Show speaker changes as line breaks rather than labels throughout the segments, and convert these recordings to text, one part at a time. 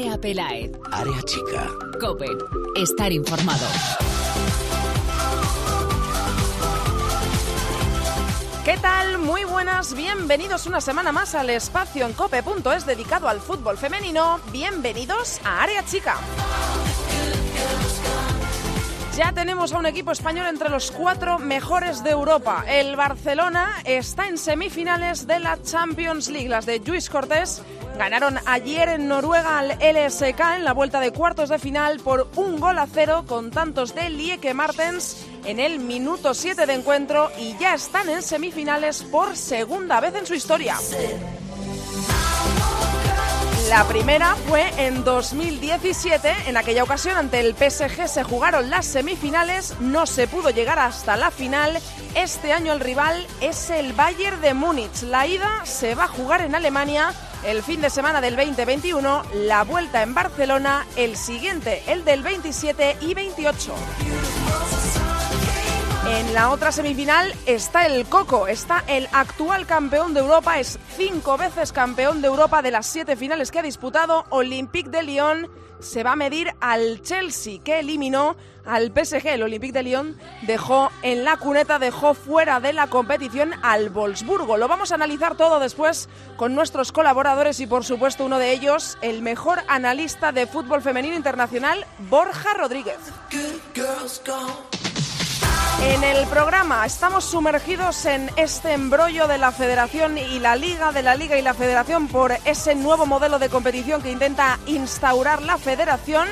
Andrea Pelaez.
Área chica.
Cope. Estar informado.
¿Qué tal? Muy buenas, bienvenidos una semana más al espacio en cope.es dedicado al fútbol femenino. Bienvenidos a Área Chica. Ya tenemos a un equipo español entre los cuatro mejores de Europa. El Barcelona está en semifinales de la Champions League. Las de Luis Cortés ganaron ayer en Noruega al LSK en la vuelta de cuartos de final por un gol a cero con tantos de Lieke Martens en el minuto 7 de encuentro y ya están en semifinales por segunda vez en su historia. La primera fue en 2017. En aquella ocasión, ante el PSG, se jugaron las semifinales. No se pudo llegar hasta la final. Este año el rival es el Bayern de Múnich. La ida se va a jugar en Alemania el fin de semana del 2021. La vuelta en Barcelona. El siguiente, el del 27 y 28. En la otra semifinal está el Coco, está el actual campeón de Europa, es cinco veces campeón de Europa de las siete finales que ha disputado. Olympique de Lyon se va a medir al Chelsea, que eliminó al PSG. El Olympique de Lyon dejó en la cuneta, dejó fuera de la competición al Wolfsburgo. Lo vamos a analizar todo después con nuestros colaboradores y, por supuesto, uno de ellos, el mejor analista de fútbol femenino internacional, Borja Rodríguez. En el programa estamos sumergidos en este embrollo de la Federación y la Liga, de la Liga y la Federación por ese nuevo modelo de competición que intenta instaurar la Federación,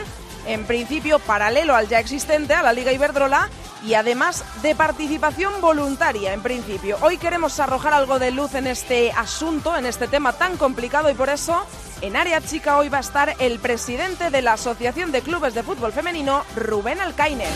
en principio paralelo al ya existente, a la Liga Iberdrola, y además de participación voluntaria, en principio. Hoy queremos arrojar algo de luz en este asunto, en este tema tan complicado, y por eso en Área Chica hoy va a estar el presidente de la Asociación de Clubes de Fútbol Femenino, Rubén Alcaine.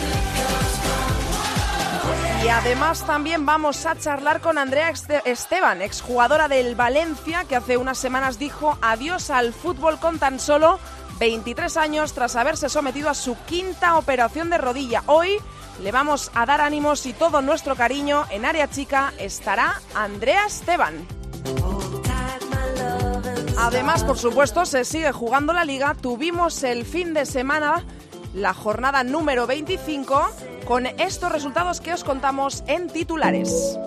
Y además también vamos a charlar con Andrea Esteban, exjugadora del Valencia, que hace unas semanas dijo adiós al fútbol con tan solo 23 años tras haberse sometido a su quinta operación de rodilla. Hoy le vamos a dar ánimos y todo nuestro cariño. En área chica estará Andrea Esteban. Además, por supuesto, se sigue jugando la liga. Tuvimos el fin de semana la jornada número 25 con estos resultados que os contamos en titulares.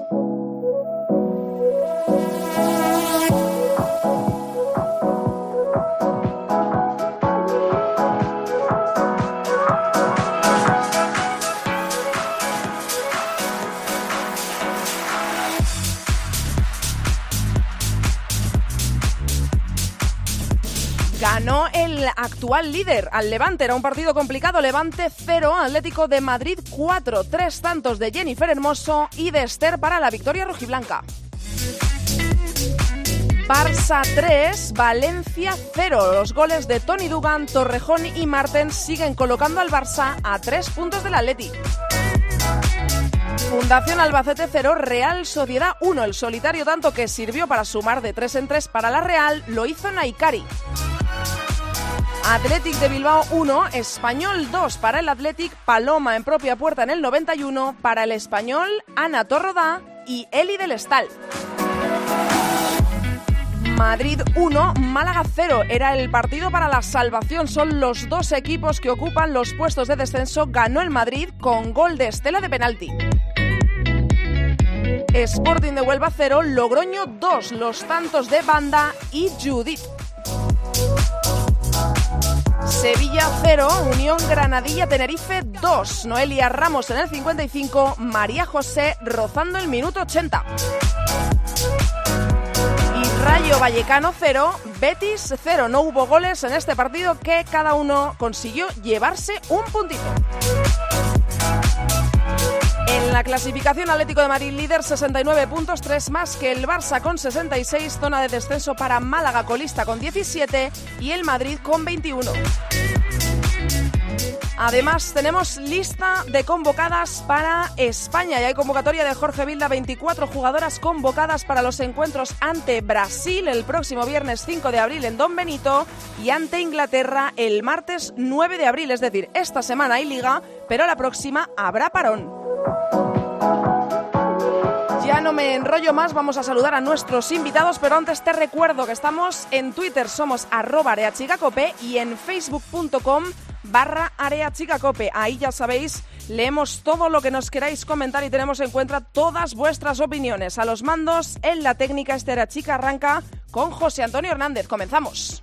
Actual líder al Levante. Era un partido complicado. Levante 0, Atlético de Madrid 4. Tres tantos de Jennifer Hermoso y de Esther para la victoria rojiblanca. Barça 3, Valencia 0. Los goles de Tony Dugan, Torrejón y Martens siguen colocando al Barça a tres puntos del Atleti. Fundación Albacete 0, Real Sociedad 1. El solitario tanto que sirvió para sumar de 3 en 3 para la Real lo hizo Naikari. Athletic de Bilbao 1, Español 2 para el Athletic, Paloma en propia puerta en el 91, para el Español, Ana Torrodá y Eli del Estal. Madrid 1, Málaga 0. Era el partido para la salvación. Son los dos equipos que ocupan los puestos de descenso. Ganó el Madrid con gol de Estela de penalti. Sporting de Huelva 0, Logroño 2. Los tantos de Banda y Judith. Sevilla 0, Unión Granadilla Tenerife 2. Noelia Ramos en el 55, María José rozando el minuto 80. Y Rayo Vallecano 0, Betis 0. No hubo goles en este partido que cada uno consiguió llevarse un puntito. La clasificación Atlético de Madrid líder 69 puntos, 3 más que el Barça con 66, zona de descenso para Málaga colista con 17 y el Madrid con 21. Además, tenemos lista de convocadas para España y hay convocatoria de Jorge Vilda, 24 jugadoras convocadas para los encuentros ante Brasil el próximo viernes 5 de abril en Don Benito y ante Inglaterra el martes 9 de abril. Es decir, esta semana hay liga, pero la próxima habrá parón. Ya no me enrollo más, vamos a saludar a nuestros invitados, pero antes te recuerdo que estamos en Twitter, somos arroba areachicacope y en facebook.com barra areachicacope. Ahí ya sabéis, leemos todo lo que nos queráis comentar y tenemos en cuenta todas vuestras opiniones. A los mandos, en la técnica este Chica arranca con José Antonio Hernández. Comenzamos.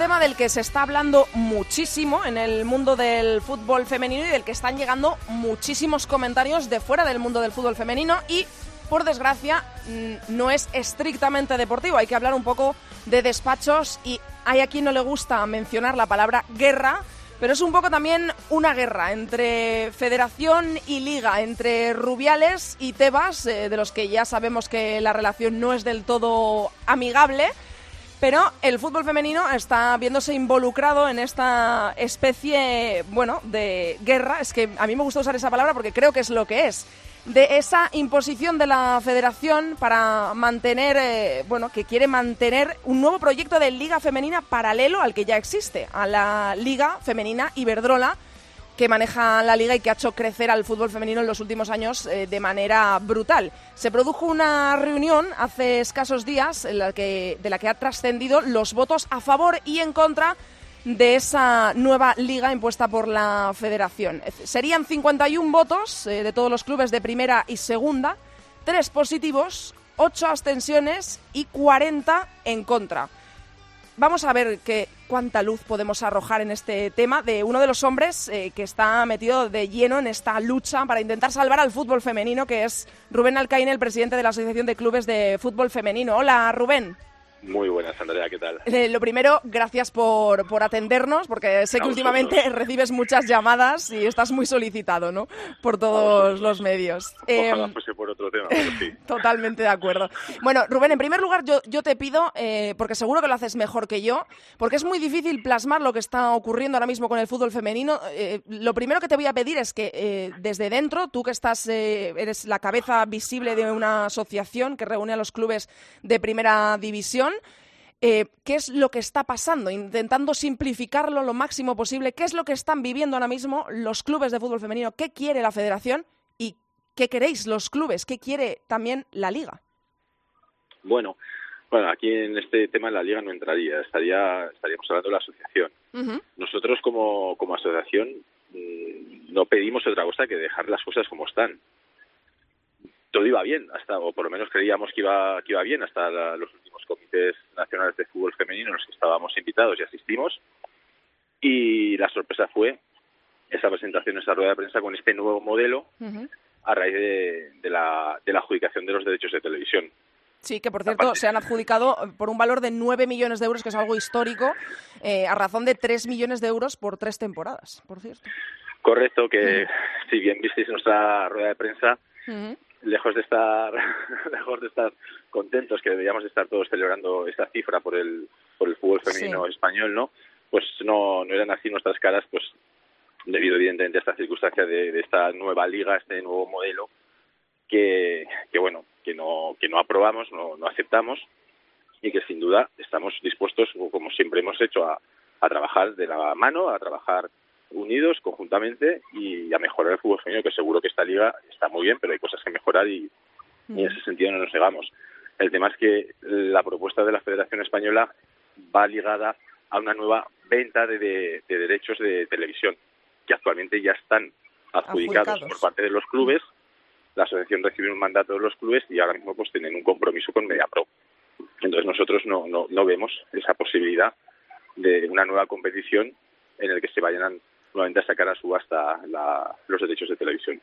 Tema del que se está hablando muchísimo en el mundo del fútbol femenino y del que están llegando muchísimos comentarios de fuera del mundo del fútbol femenino y, por desgracia, mm, no es estrictamente deportivo. Hay que hablar un poco de despachos y hay a quien no le gusta mencionar la palabra guerra, pero es un poco también una guerra entre federación y liga, entre Rubiales y Tebas, eh, de los que ya sabemos que la relación no es del todo amigable. Pero el fútbol femenino está viéndose involucrado en esta especie, bueno, de guerra. Es que a mí me gusta usar esa palabra porque creo que es lo que es. De esa imposición de la federación para mantener, eh, bueno, que quiere mantener un nuevo proyecto de liga femenina paralelo al que ya existe, a la Liga Femenina Iberdrola, que maneja la liga y que ha hecho crecer al fútbol femenino en los últimos años eh, de manera brutal. Se produjo una reunión hace escasos días en la que, de la que ha trascendido los votos a favor y en contra de esa nueva liga impuesta por la federación. Serían 51 votos eh, de todos los clubes de primera y segunda, tres positivos, ocho abstenciones y 40 en contra vamos a ver qué cuánta luz podemos arrojar en este tema de uno de los hombres eh, que está metido de lleno en esta lucha para intentar salvar al fútbol femenino, que es Rubén Alcaine, el presidente de la Asociación de Clubes de Fútbol Femenino. Hola, Rubén.
Muy buenas, Andrea, ¿qué tal?
Eh, lo primero, gracias por, por atendernos, porque sé que últimamente recibes muchas llamadas y estás muy solicitado, ¿no? Por todos los medios.
Ojalá eh, fuese por otro tema, pero sí.
Totalmente de acuerdo. Bueno, Rubén, en primer lugar, yo, yo te pido, eh, porque seguro que lo haces mejor que yo, porque es muy difícil plasmar lo que está ocurriendo ahora mismo con el fútbol femenino. Eh, lo primero que te voy a pedir es que eh, desde dentro, tú que estás, eh, eres la cabeza visible de una asociación que reúne a los clubes de primera división, eh, qué es lo que está pasando, intentando simplificarlo lo máximo posible, qué es lo que están viviendo ahora mismo los clubes de fútbol femenino, qué quiere la federación y qué queréis los clubes, qué quiere también la liga.
Bueno, bueno, aquí en este tema la liga no entraría, estaría, estaríamos hablando de la asociación.
Ujú.
Nosotros como, como asociación mm, no pedimos otra cosa que dejar las cosas como están. Todo iba bien, hasta o por lo menos creíamos que iba que iba bien hasta la- los últimos comités nacionales de fútbol femenino en los que estábamos invitados y asistimos. Y la sorpresa fue esa presentación, esa rueda de prensa con este nuevo modelo a raíz de, de la, de la adjudicación de los derechos de televisión.
Sí, que por cierto se han adjudicado por un valor de 9 millones de euros, que es algo histórico, eh, a razón de 3 millones de euros por tres temporadas, por cierto.
Correcto, que si bien visteis nuestra rueda de prensa. Lejos de estar lejos de estar contentos que deberíamos estar todos celebrando esta cifra por el por el fútbol femenino
Sí.
español no pues no no eran así nuestras caras pues debido evidentemente a esta circunstancia de, de esta nueva liga este nuevo modelo que que bueno que no que no aprobamos no no aceptamos y que sin duda estamos dispuestos como siempre hemos hecho a a trabajar de la mano a trabajar unidos conjuntamente y a mejorar el fútbol femenino, que seguro que esta liga está muy bien, pero hay cosas que mejorar y, y en ese sentido no nos negamos. El tema es que la propuesta de la Federación Española va ligada a una nueva venta de, de- de derechos de televisión, que actualmente ya están adjudicados,
Adjudicados.
por parte de los clubes. La asociación recibe un mandato de los clubes y ahora mismo pues tienen un compromiso con MediaPro. Entonces nosotros no, no, no vemos esa posibilidad de una nueva competición en el que se vayan nuevamente a sacar a subasta los derechos de televisión.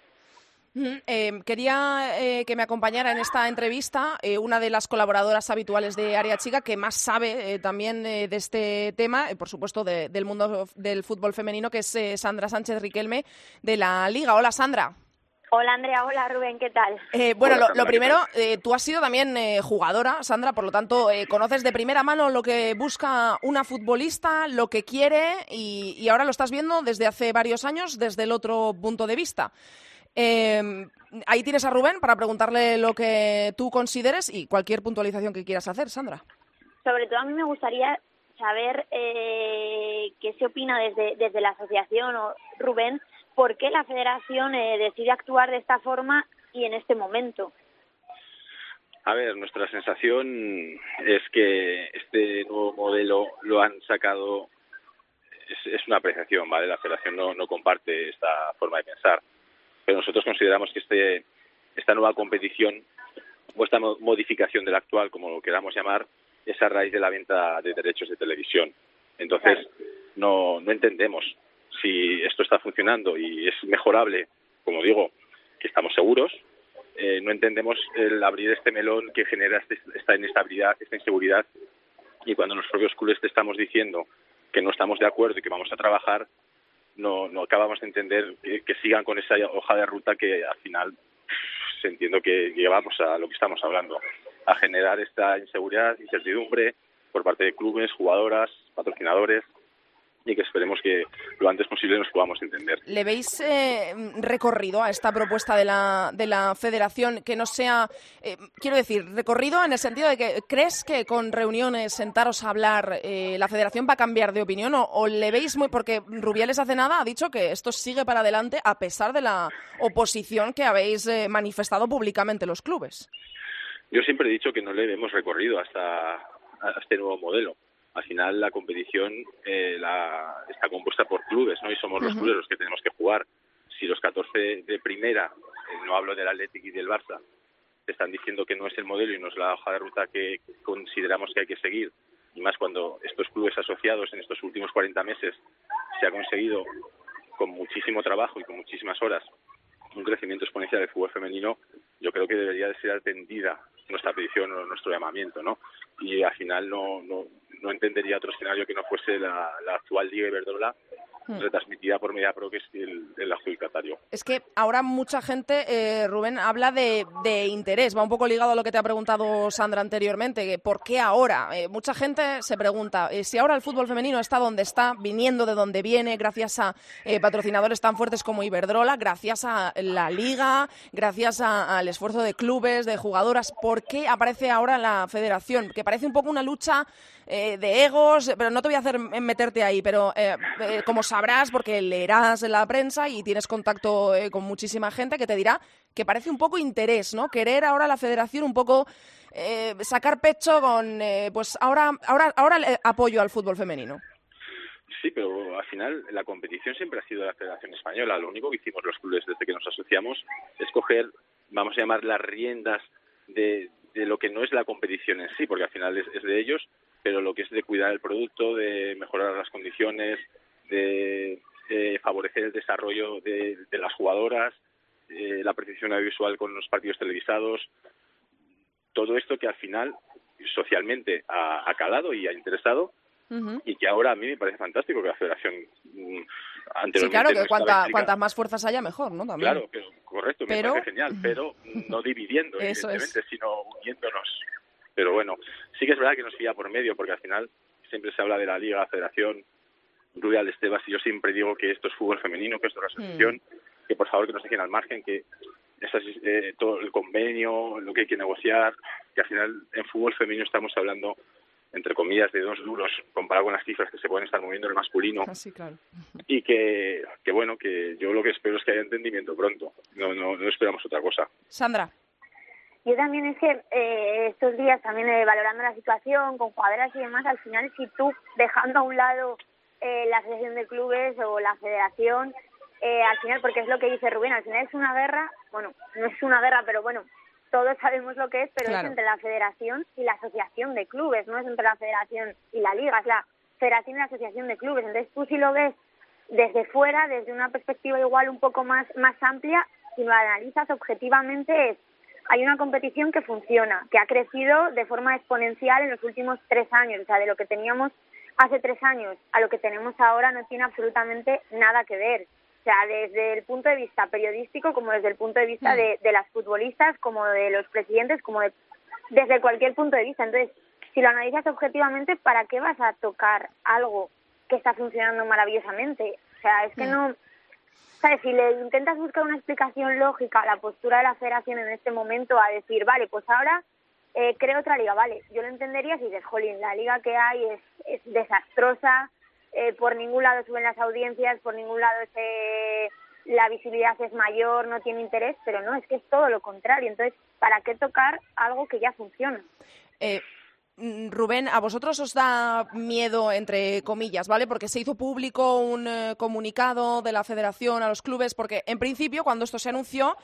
Eh, quería eh, que me acompañara en esta entrevista eh, una de las colaboradoras habituales de Área Chica que más sabe también de este tema, por supuesto del mundo del fútbol femenino, que es Sandra Sánchez Riquelme de la Liga. Hola Sandra.
Hola Andrea, hola Rubén, ¿qué tal?
bueno, lo, primero, tú has sido también jugadora, Sandra, por lo tanto, conoces de primera mano lo que busca una futbolista, lo que quiere y, y ahora lo estás viendo desde hace varios años desde el otro punto de vista. Eh, ahí tienes a Rubén para preguntarle lo que tú consideres y cualquier puntualización que quieras hacer, Sandra.
Sobre todo a mí me gustaría saber eh, qué se opina desde, desde la asociación o Rubén, por qué la federación eh, decide actuar de esta forma y en este momento.
A ver, nuestra sensación es que este nuevo modelo lo han sacado, es, es una apreciación, ¿vale? La federación no, no comparte esta forma de pensar pero nosotros consideramos que este, esta nueva competición o esta modificación de la actual, como lo queramos llamar, es a raíz de la venta de derechos de televisión. Entonces, no, no entendemos si esto está funcionando y es mejorable, como digo, que estamos seguros, eh, no entendemos el abrir este melón que genera este, esta inestabilidad, esta inseguridad, y cuando los propios clubes te estamos diciendo que no estamos de acuerdo y que vamos a trabajar, no, no acabamos de entender que, sigan con esa hoja de ruta que al final se entiendo que llevamos a lo que estamos hablando, a generar esta inseguridad, incertidumbre por parte de clubes, jugadoras, patrocinadores y que esperemos que lo antes posible nos podamos entender.
¿Le veis eh, recorrido a esta propuesta de la, de la federación que no sea, eh, quiero decir, recorrido en el sentido de que crees que con reuniones, sentaros a hablar, eh, la federación va a cambiar de opinión o, le veis muy, porque Rubiales hace nada ha dicho que esto sigue para adelante a pesar de la oposición que habéis manifestado públicamente los clubes?
Yo siempre he dicho que no le hemos recorrido hasta a este nuevo modelo al final la competición eh, la, está compuesta por clubes, ¿no? Y somos los clubes los que tenemos que jugar. Si los 14 de primera, eh, no hablo del Atlético y del Barça, te están diciendo que no es el modelo y no es la hoja de ruta que consideramos que hay que seguir, y más cuando estos clubes asociados en estos últimos 40 meses se ha conseguido con muchísimo trabajo y con muchísimas horas un crecimiento exponencial del fútbol femenino, yo creo que debería de ser atendida nuestra petición o nuestro llamamiento, ¿no? Y al final no, no, no entendería otro escenario que no fuese la, actual Liga Iberdrola. Retransmitida por MediaPro, que es el, adjudicatario.
Es que ahora mucha gente, eh, Rubén, habla de, interés, va un poco ligado a lo que te ha preguntado Sandra anteriormente, ¿por qué ahora? Eh, mucha gente se pregunta, eh, si ahora el fútbol femenino está donde está, viniendo de donde viene, gracias a patrocinadores tan fuertes como Iberdrola, gracias a la liga, gracias al esfuerzo de clubes, de jugadoras, ¿por qué aparece ahora la federación? Que parece un poco una lucha de egos, pero no te voy a hacer meterte ahí, pero como sabrás porque leerás en la prensa y tienes contacto eh, con muchísima gente que te dirá que parece un poco interés, ¿no? Querer ahora la federación un poco eh, sacar pecho con, eh, pues ahora, ahora, ahora apoyo al fútbol femenino.
Sí, pero al final la competición siempre ha sido la Federación Española. Lo único que hicimos los clubes desde que nos asociamos es coger, vamos a llamar, las riendas de lo que no es la competición en sí, porque al final es de ellos, pero lo que es de cuidar el producto, de mejorar las condiciones, de, favorecer el desarrollo de, las jugadoras, eh, la precisión audiovisual con los partidos televisados, todo esto que al final socialmente ha, calado y ha interesado y que ahora a mí me parece fantástico que la Federación
mm, anteriormente sí, claro, que cuanta, cuantas más fuerzas haya mejor, ¿no? También.
Claro, correcto, me parece genial, pero no dividiendo, evidentemente, sino uniéndonos. Pero bueno, sí que es verdad que nos fía por medio, porque al final siempre se habla de la Liga, la Federación, Rubial Estebas y yo siempre digo que esto es fútbol femenino, que esto es la asociación, mm. que por favor que no se dejen al margen, que eh, todo el convenio, lo que hay que negociar, que al final en fútbol femenino estamos hablando entre comillas de dos duros comparado con las cifras que se pueden estar moviendo en el masculino
ah, claro.
y que, que bueno que yo lo que espero es que haya entendimiento pronto no no, no esperamos otra cosa
Sandra
yo también es que eh, estos días también eh, valorando la situación con jugadoras y demás al final si tú dejando a un lado eh, la asociación de clubes o la federación, eh, al final, porque es lo que dice Rubén, al final es una guerra, bueno, no es una guerra, pero bueno, todos sabemos lo que es, pero es entre la federación y la asociación de clubes, no es entre la federación y la liga, es la federación y la asociación de clubes. Entonces tú si lo ves desde fuera, desde una perspectiva igual un poco más, más amplia, si lo analizas objetivamente, es hay una competición que funciona, que ha crecido de forma exponencial en los últimos tres años. O sea, de lo que teníamos hace tres años a lo que tenemos ahora no tiene absolutamente nada que ver. O sea, desde el punto de vista periodístico, como desde el punto de vista mm. de, de las futbolistas, como de los presidentes, como de, desde cualquier punto de vista. Entonces, si lo analizas objetivamente, ¿para qué vas a tocar algo que está funcionando maravillosamente? O sea, es que mm. no ¿sabes? Si le intentas buscar una explicación lógica a la postura de la federación en este momento, a decir, vale, pues ahora eh, creo otra liga, vale, yo lo entendería si dices, jolín, la liga que hay es, es desastrosa, eh, por ningún lado suben las audiencias, por ningún lado se, la visibilidad es mayor, no tiene interés, pero no, es que es todo lo contrario. Entonces, ¿para qué tocar algo que ya funciona?
Eh, Rubén, a vosotros os da miedo, entre comillas, ¿vale? Porque se hizo público un eh, comunicado de la federación a los clubes, porque en principio, cuando esto se anunció,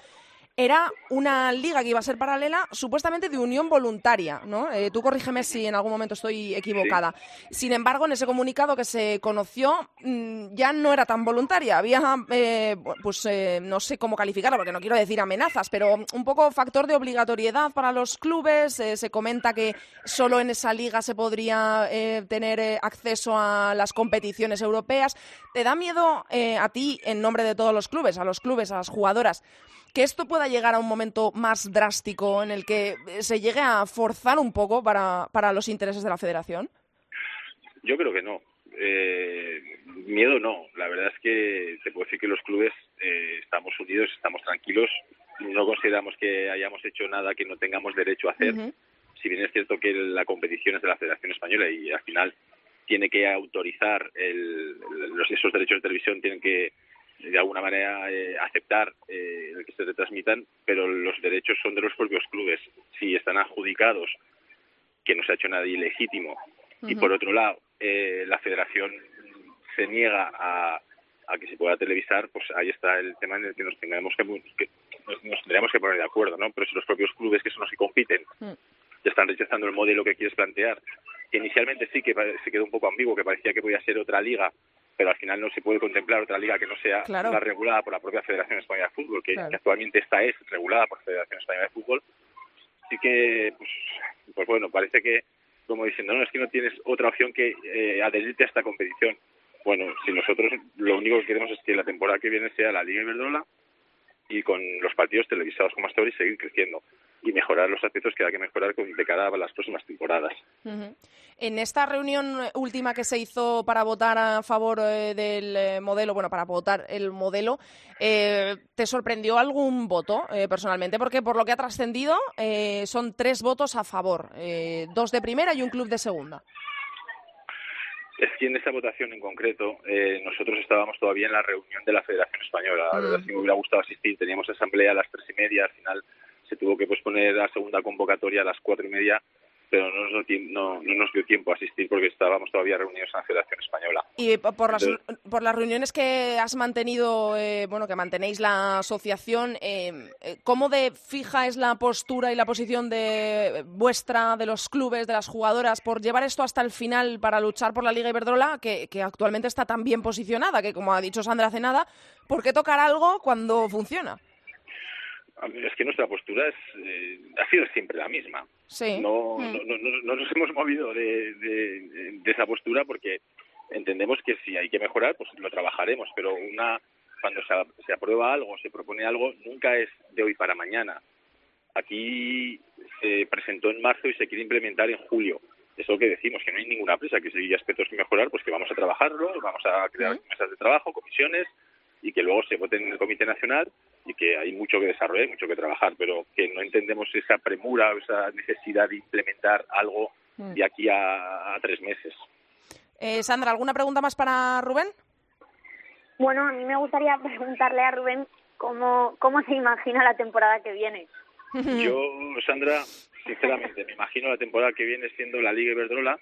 era una liga que iba a ser paralela, supuestamente de unión voluntaria, ¿no? Eh, tú corrígeme si en algún momento estoy equivocada. Sin embargo, en ese comunicado que se conoció mm, ya no era tan voluntaria. Había, eh, pues eh, no sé cómo calificarlo, porque no quiero decir amenazas, pero un poco factor de obligatoriedad para los clubes. se comenta que solo en esa liga se podría tener acceso a las competiciones europeas. ¿Te da miedo a ti, en nombre de todos los clubes, a los clubes, a las jugadoras? Que esto pueda llegar a un momento más drástico en el que se llegue a forzar un poco para, para los intereses de la federación?
Yo creo que no. Eh, miedo no. La verdad es que te puedo decir que los clubes eh, estamos unidos, estamos tranquilos. No consideramos que hayamos hecho nada que no tengamos derecho a hacer. Si bien es cierto que la competición es de la Federación Española y al final tiene que autorizar el, los, esos derechos de televisión, tienen que de alguna manera eh, aceptar eh, que se retransmitan, pero los derechos son de los propios clubes. Si están adjudicados, que no se ha hecho nada ilegítimo, y por otro lado, eh, la federación se niega a, a, que se pueda televisar, pues ahí está el tema en el que nos tengamos que, nos, tendríamos que poner de acuerdo, ¿no? Pero si los propios clubes que son los que compiten mm. están rechazando el modelo que quieres plantear, que inicialmente sí que se quedó un poco ambiguo, que parecía que podía ser otra liga pero al final no se puede contemplar otra liga que no sea la regulada por la propia Federación Española de Fútbol, que, actualmente esta es regulada por la Federación Española de Fútbol. Así que, pues, pues bueno, parece que, como diciendo, no, es que no tienes otra opción que eh, adherirte a esta competición. Bueno, si nosotros lo único que queremos es que la temporada que viene sea la Liga Iberdrola y con los partidos televisados como hasta ahora y seguir creciendo y mejorar los aspectos que hay que mejorar de cara a las próximas temporadas.
En esta reunión última que se hizo para votar a favor eh, del eh, modelo, bueno, para votar el modelo, eh, ¿te sorprendió algún voto personalmente? Porque por lo que ha trascendido son tres votos a favor, dos de primera y un club de segunda.
Es que en esta votación en concreto, nosotros estábamos todavía en la reunión de la Federación Española. La verdad, mm. me hubiera gustado asistir. Teníamos asamblea a las tres y media. Al final se tuvo que posponer la segunda convocatoria a las cuatro y media pero no nos, no, no nos dio tiempo a asistir porque estábamos todavía reunidos en la Federación Española.
Y por las, por las reuniones que has mantenido, eh, bueno, que mantenéis la asociación, eh, eh, ¿cómo de fija es la postura y la posición de vuestra, de los clubes, de las jugadoras, por llevar esto hasta el final para luchar por la Liga Iberdrola, que, que actualmente está tan bien posicionada, que como ha dicho Sandra hace nada, ¿por qué tocar algo cuando funciona?
Es que nuestra postura es, eh, ha sido siempre la misma.
Sí.
No, mm. no, no, no, nos hemos movido de, de, esa postura porque entendemos que si hay que mejorar, pues lo trabajaremos, pero una cuando se, se aprueba algo, se propone algo, nunca es de hoy para mañana. Aquí se presentó en marzo y se quiere implementar en julio. Es lo que decimos, que no hay ninguna prisa, que si hay aspectos que mejorar, pues que vamos a trabajarlo, vamos a crear mm. mesas de trabajo, comisiones, y que luego se voten en el Comité Nacional y que hay mucho que desarrollar, mucho que trabajar, pero que no entendemos esa premura, esa necesidad de implementar algo mm. de aquí a, tres meses.
Eh, Sandra, ¿alguna pregunta más para Rubén?
Bueno, a mí me gustaría preguntarle a Rubén cómo, cómo se imagina la temporada que viene.
Yo, Sandra, sinceramente, me imagino la temporada que viene siendo la Liga Iberdrola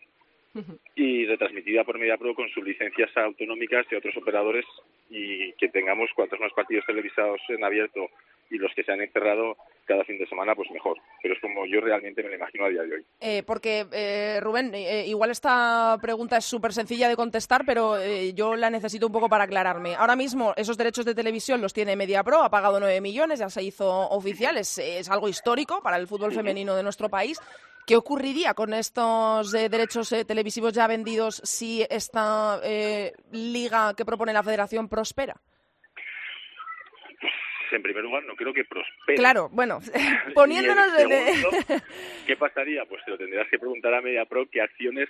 y retransmitida por MediaPro con sus licencias autonómicas y otros operadores y que tengamos cuantos más partidos televisados en abierto y los que se han encerrado cada fin de semana, pues mejor. Pero es como yo realmente me lo imagino a día de hoy.
Eh, porque, eh, Rubén, eh, igual esta pregunta es súper sencilla de contestar, pero yo la necesito un poco para aclararme. Ahora mismo esos derechos de televisión los tiene MediaPro, ha pagado 9 millones, ya se hizo oficial, es, es algo histórico para el fútbol femenino de nuestro país. ¿Qué ocurriría con estos derechos televisivos ya vendidos si esta liga que propone la federación prospera?
En primer lugar, no creo que prospere.
Claro, bueno, poniéndonos
de... ¿Qué pasaría? Pues te lo tendrías que preguntar a MediaPro qué acciones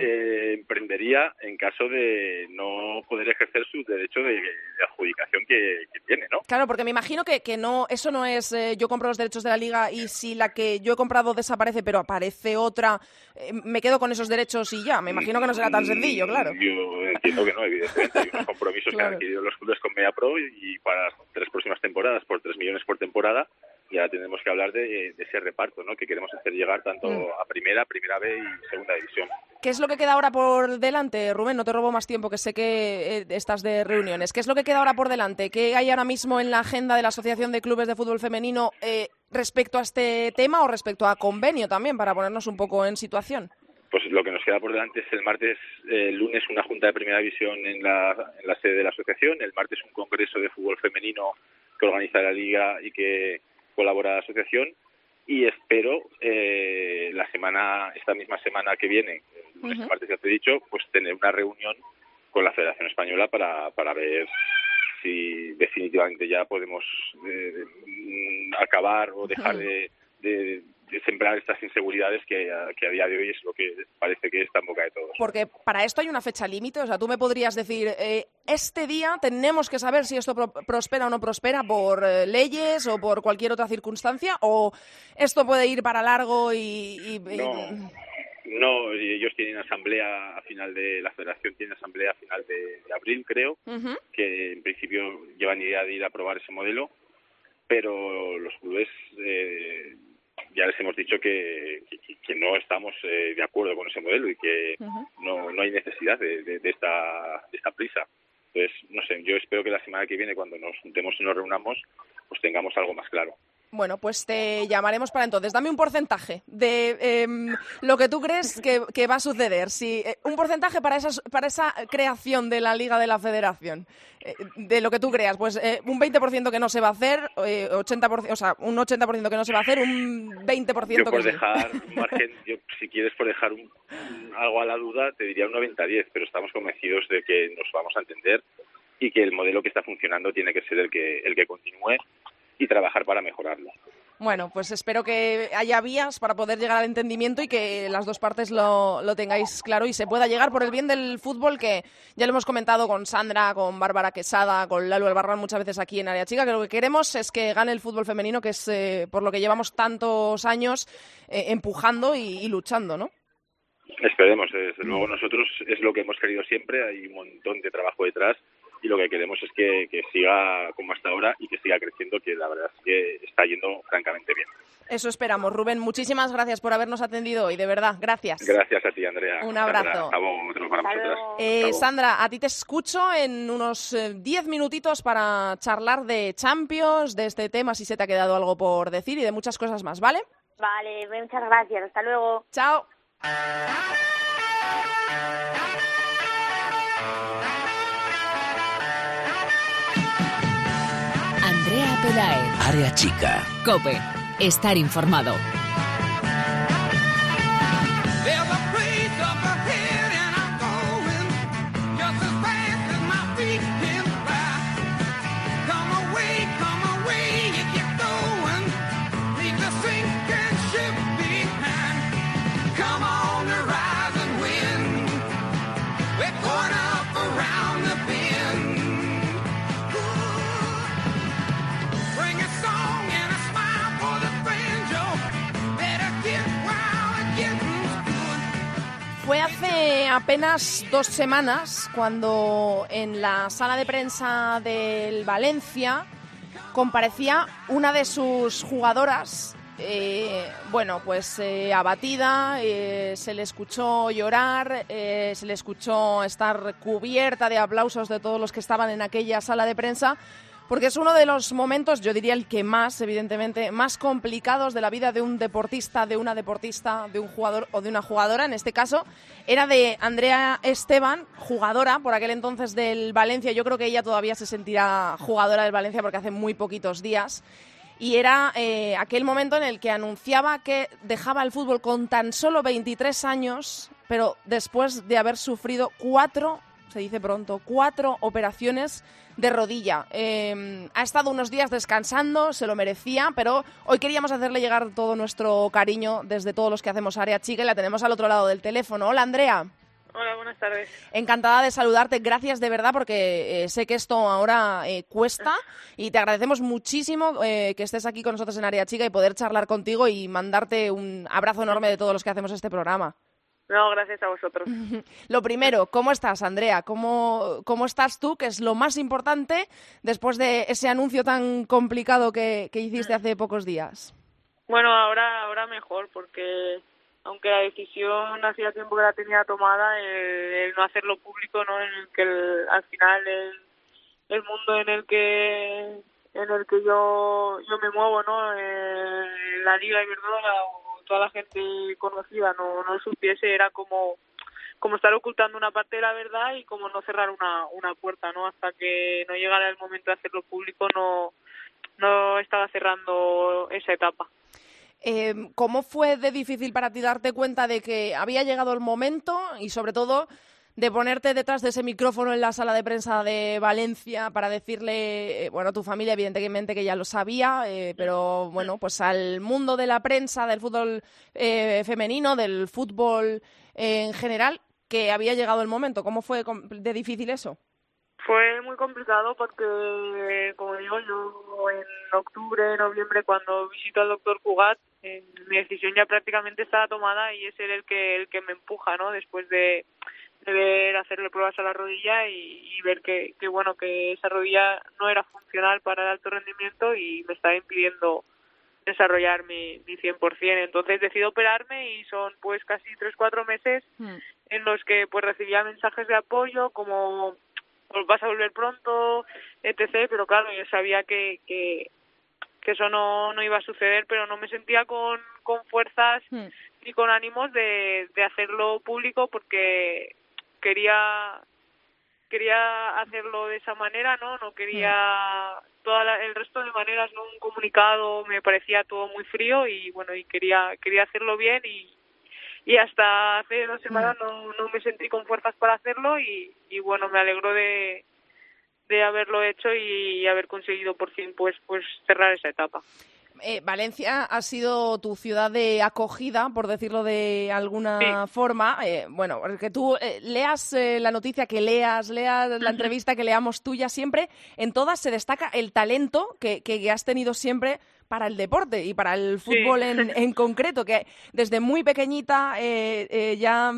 eh, emprendería en caso de no poder ejercer su derecho de, adjudicación que, tiene, ¿no?
Claro, porque me imagino que, que no, eso no es eh, yo compro los derechos de la liga y si la que yo he comprado desaparece pero aparece otra, eh, me quedo con esos derechos y ya. Me imagino que no será tan sencillo, claro.
Yo entiendo que no, evidentemente. Hay unos compromisos que han adquirido los clubes con MediaPro y para las tres próximas temporadas por 3 millones por temporada, ya tenemos que hablar de, ese reparto ¿no? que queremos hacer llegar tanto mm. a primera, primera B y segunda división.
¿Qué es lo que queda ahora por delante? Rubén, no te robo más tiempo, que sé que eh, estás de reuniones. ¿Qué es lo que queda ahora por delante? ¿Qué hay ahora mismo en la agenda de la Asociación de Clubes de Fútbol Femenino eh, respecto a este tema o respecto a convenio también, para ponernos un poco en situación?
Pues lo que nos queda por delante es el martes, el lunes una junta de primera división en la, en la sede de la asociación, el martes un congreso de fútbol femenino que organiza la liga y que colabora la asociación y espero eh, la semana esta misma semana que viene el martes ya te he dicho pues tener una reunión con la Federación Española para, para ver si definitivamente ya podemos eh, mm, acabar o dejar de, de sembrar estas inseguridades que a, que a, día de hoy es lo que parece que está en boca de todos.
Porque para esto hay una fecha límite, o sea, tú me podrías decir, eh, este día tenemos que saber si esto prospera o no prospera por eh, leyes o por cualquier otra circunstancia, o esto puede ir para largo y...
No. ellos tienen asamblea a final de la federación tiene asamblea a final de, abril creo que en principio llevan idea de ir a probar ese modelo pero los clubes eh, ya les hemos dicho que, que, no estamos eh, de acuerdo con ese modelo y que no, no hay necesidad de, de, esta, de esta prisa. Entonces, no sé, yo espero que la semana que viene, cuando nos juntemos y nos reunamos, pues tengamos algo más claro.
Bueno, pues te llamaremos para entonces. Dame un porcentaje de em, lo que tú crees que, va a suceder. Si, eh, un porcentaje para, esas, para esa creación de la Liga de la Federación. Eh, de lo que tú creas. Pues eh, un 20% que no se va a hacer, 80%, o sea, un 80% que no se va a hacer, un 20% yo
por
que
dejar margen, yo, si quieres por dejar algo a la duda, te diría un 90-10, pero estamos convencidos de que nos vamos a entender y que el modelo que está funcionando tiene que ser el que, el que continúe y trabajar para mejorarlo.
Bueno, pues espero que haya vías para poder llegar al entendimiento y que las dos partes lo, lo, tengáis claro y se pueda llegar por el bien del fútbol, que ya lo hemos comentado con Sandra, con Bárbara Quesada, con Lalo Albarrán muchas veces aquí en Área Chica, que lo que queremos es que gane el fútbol femenino, que es eh, por lo que llevamos tantos años eh, empujando y, y, luchando, ¿no?
Esperemos, desde luego nosotros es lo que hemos querido siempre, hay un montón de trabajo detrás y lo que queremos es que, siga como hasta ahora y que siga creciendo, que la verdad es que está yendo francamente bien.
Eso esperamos. Rubén, muchísimas gracias por habernos atendido hoy, de verdad, gracias.
Gracias a ti, Andrea.
Un abrazo. Eh, Sandra, a ti te escucho en unos 10 eh, minutitos para charlar de Champions, de este tema, si se te ha quedado algo por decir y de muchas cosas más, ¿vale?
Vale, muchas gracias. Hasta luego.
Chao.
Área chica. Cope. Estar informado.
Apenas dos semanas cuando en la sala de prensa del Valencia comparecía una de sus jugadoras, eh, bueno, pues eh, abatida, eh, se le escuchó llorar, se le escuchó estar cubierta de aplausos de todos los que estaban en aquella sala de prensa porque es uno de los momentos, yo diría el que más, evidentemente, más complicados de la vida de un deportista, de una deportista, de un jugador o de una jugadora. En este caso, era de Andrea Esteban, jugadora por aquel entonces del Valencia. Yo creo que ella todavía se sentirá jugadora del Valencia porque hace muy poquitos días. Y era eh, aquel momento en el que anunciaba que dejaba el fútbol con tan solo 23 años, pero después de haber sufrido cuatro se dice pronto, cuatro operaciones de rodilla. Em, ha estado unos días descansando, se lo merecía, pero hoy queríamos hacerle llegar todo nuestro cariño desde todos los que hacemos Área Chica y la tenemos al otro lado del teléfono. Hola, Andrea.
Hola, buenas tardes.
Encantada de saludarte. Gracias de verdad porque eh, sé que esto ahora eh, cuesta y te agradecemos muchísimo eh, que estés aquí con nosotros en Área Chica y poder charlar contigo y mandarte un abrazo enorme de todos los que hacemos este programa.
No, gracias a vosotros.
lo primero, ¿cómo estás, Andrea? ¿Cómo, ¿Cómo estás tú? Que es lo más importante después de ese anuncio tan complicado que, hiciste hace pocos días.
Bueno, ahora, ahora mejor, porque aunque la decisión hacía tiempo que la tenía tomada, el, no hacerlo público, ¿no? En el que al final el, el mundo en el que en el que yo yo me muevo, ¿no? En la Liga Iberdrola toda la gente conocida no, no supiese, era como como estar ocultando una parte de la verdad y como no cerrar una, una puerta, ¿no? Hasta que no llegara el momento de hacerlo público no, no estaba cerrando esa etapa.
Eh, ¿Cómo fue de difícil para ti darte cuenta de que había llegado el momento y sobre todo de ponerte detrás de ese micrófono en la sala de prensa de Valencia para decirle, eh, bueno, tu familia evidentemente que ya lo sabía, eh, pero bueno, pues al mundo de la prensa, del fútbol eh, femenino, del fútbol en general, que había llegado el momento. ¿Cómo fue de difícil eso?
Fue muy complicado porque, como digo, yo en octubre, noviembre, cuando visito al doctor Cugat, mi decisión ya prácticamente estaba tomada y es él el que, el que me empuja, ¿no? Después de de ver hacerle pruebas a la rodilla y, ver que, que, bueno que esa rodilla no era funcional para el alto rendimiento y me estaba impidiendo desarrollar mi, mi 100%. Entonces decido operarme y son pues casi tres, cuatro meses hmm. en los que pues recibía mensajes de apoyo como pues vas a volver pronto, etc. Pero claro, yo sabía que, que, que eso no, no iba a suceder, pero no me sentía con, con fuerzas hmm. ni con ánimos de, de hacerlo público porque quería quería hacerlo de esa manera, ¿no? No quería toda el resto de maneras, ¿no? Un comunicado me parecía todo muy frío y bueno, y quería quería hacerlo bien y y hasta hace dos semanas no, no me sentí con fuerzas para hacerlo y, y bueno, me alegro de, de haberlo hecho y haber conseguido por fin pues pues cerrar esa etapa.
Eh, Valencia ha sido tu ciudad de acogida, por decirlo de alguna forma. Eh, bueno, que tú eh, leas la noticia que leas, leas la entrevista que leamos tuya, siempre en todas se destaca el talento que, has tenido siempre para el deporte y para el fútbol en, concreto, que desde muy pequeñita ya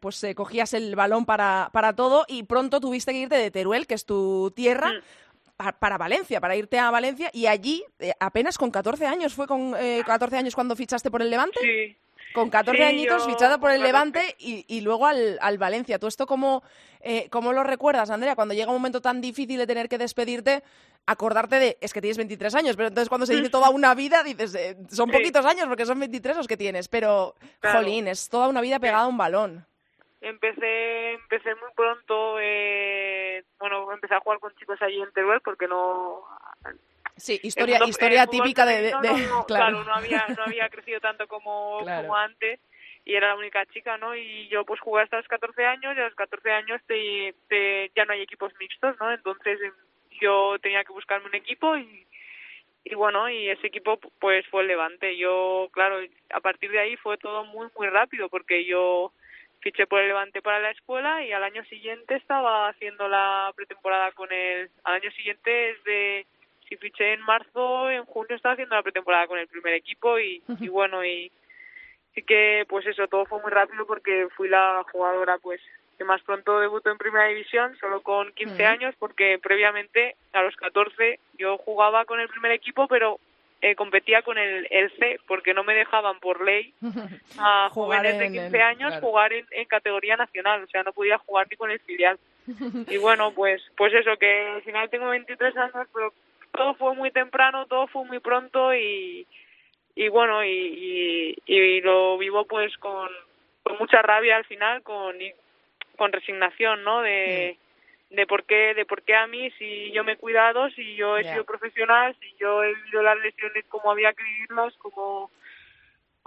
pues cogías el balón para, para todo y pronto tuviste que irte de Teruel, que es tu tierra, mm para Valencia, para irte a Valencia y allí eh, apenas con 14 años, ¿fue con eh, 14 años cuando fichaste por el Levante?
Sí.
Con 14 añitos fichado por el Levante y, y luego al, al, Valencia. ¿Tú esto cómo, eh, cómo lo recuerdas, Andrea? Cuando llega un momento tan difícil de tener que despedirte, acordarte de, es que tienes 23 años, pero entonces cuando se dice toda una vida, dices, eh, son poquitos años porque son 23 los que tienes, pero, jolín, es toda una vida pegada a un balón
empecé empecé muy pronto eh, bueno empecé a jugar con chicos allí en Teruel porque no
sí historia historia típica de,
claro. no había no había crecido tanto como, como antes y era la única chica no y yo pues jugué hasta los 14 años y a los 14 años te, te, ya no hay equipos mixtos no entonces em, yo tenía que buscarme un equipo y y bueno, y ese equipo pues fue el Levante. Yo, claro, a partir de ahí fue todo muy, muy rápido porque yo fiché por el Levante para la escuela y al año siguiente estaba haciendo la pretemporada con él. Al año siguiente es de si fiché en marzo, en junio estaba haciendo la pretemporada con el primer equipo y, y bueno y sí que pues eso todo fue muy rápido porque fui la jugadora pues que más pronto debutó en primera división solo con 15 años porque previamente a los 14 yo jugaba con el primer equipo pero eh, competía con el, el C porque no me dejaban por ley a jóvenes de 15 años jugar en, en, categoría nacional, o sea, no podía jugar ni con el filial. y bueno, pues pues eso, que al final tengo 23 años, pero todo fue muy temprano, todo fue muy pronto y, y bueno, y, y, lo vivo pues con, con mucha rabia al final, con, con resignación, ¿no? De. De por qué, de por qué a mí, si yo me he cuidado, si yo he sido profesional, si yo he vivido las lesiones como había que vivirlas, como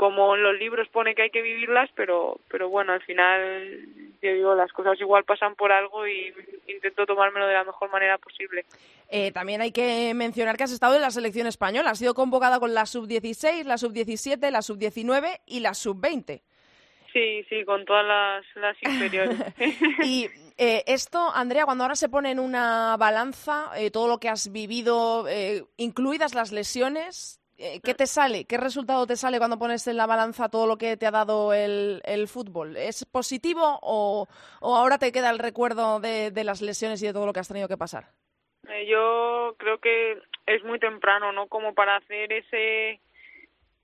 como en los libros pone que hay que vivirlas, pero, pero bueno, al final, yo digo, las cosas igual pasan por algo y intento tomármelo de la mejor manera posible.
Eh, también hay que mencionar que has estado en la selección española, has sido convocada con la sub-16, la sub-17, la sub-19 y la sub-20.
Sí, sí, con todas las, las inferiores.
y eh, esto, Andrea, cuando ahora se pone en una balanza eh, todo lo que has vivido, incluidas las lesiones, eh, ¿Qué te sale? ¿Qué resultado te sale cuando pones en la balanza todo lo que te ha dado el, el fútbol? ¿Es positivo o, o, ahora te queda el recuerdo de, de, las lesiones y de todo lo que has tenido que pasar?
Eh, yo creo que es muy temprano, ¿no? Como para hacer ese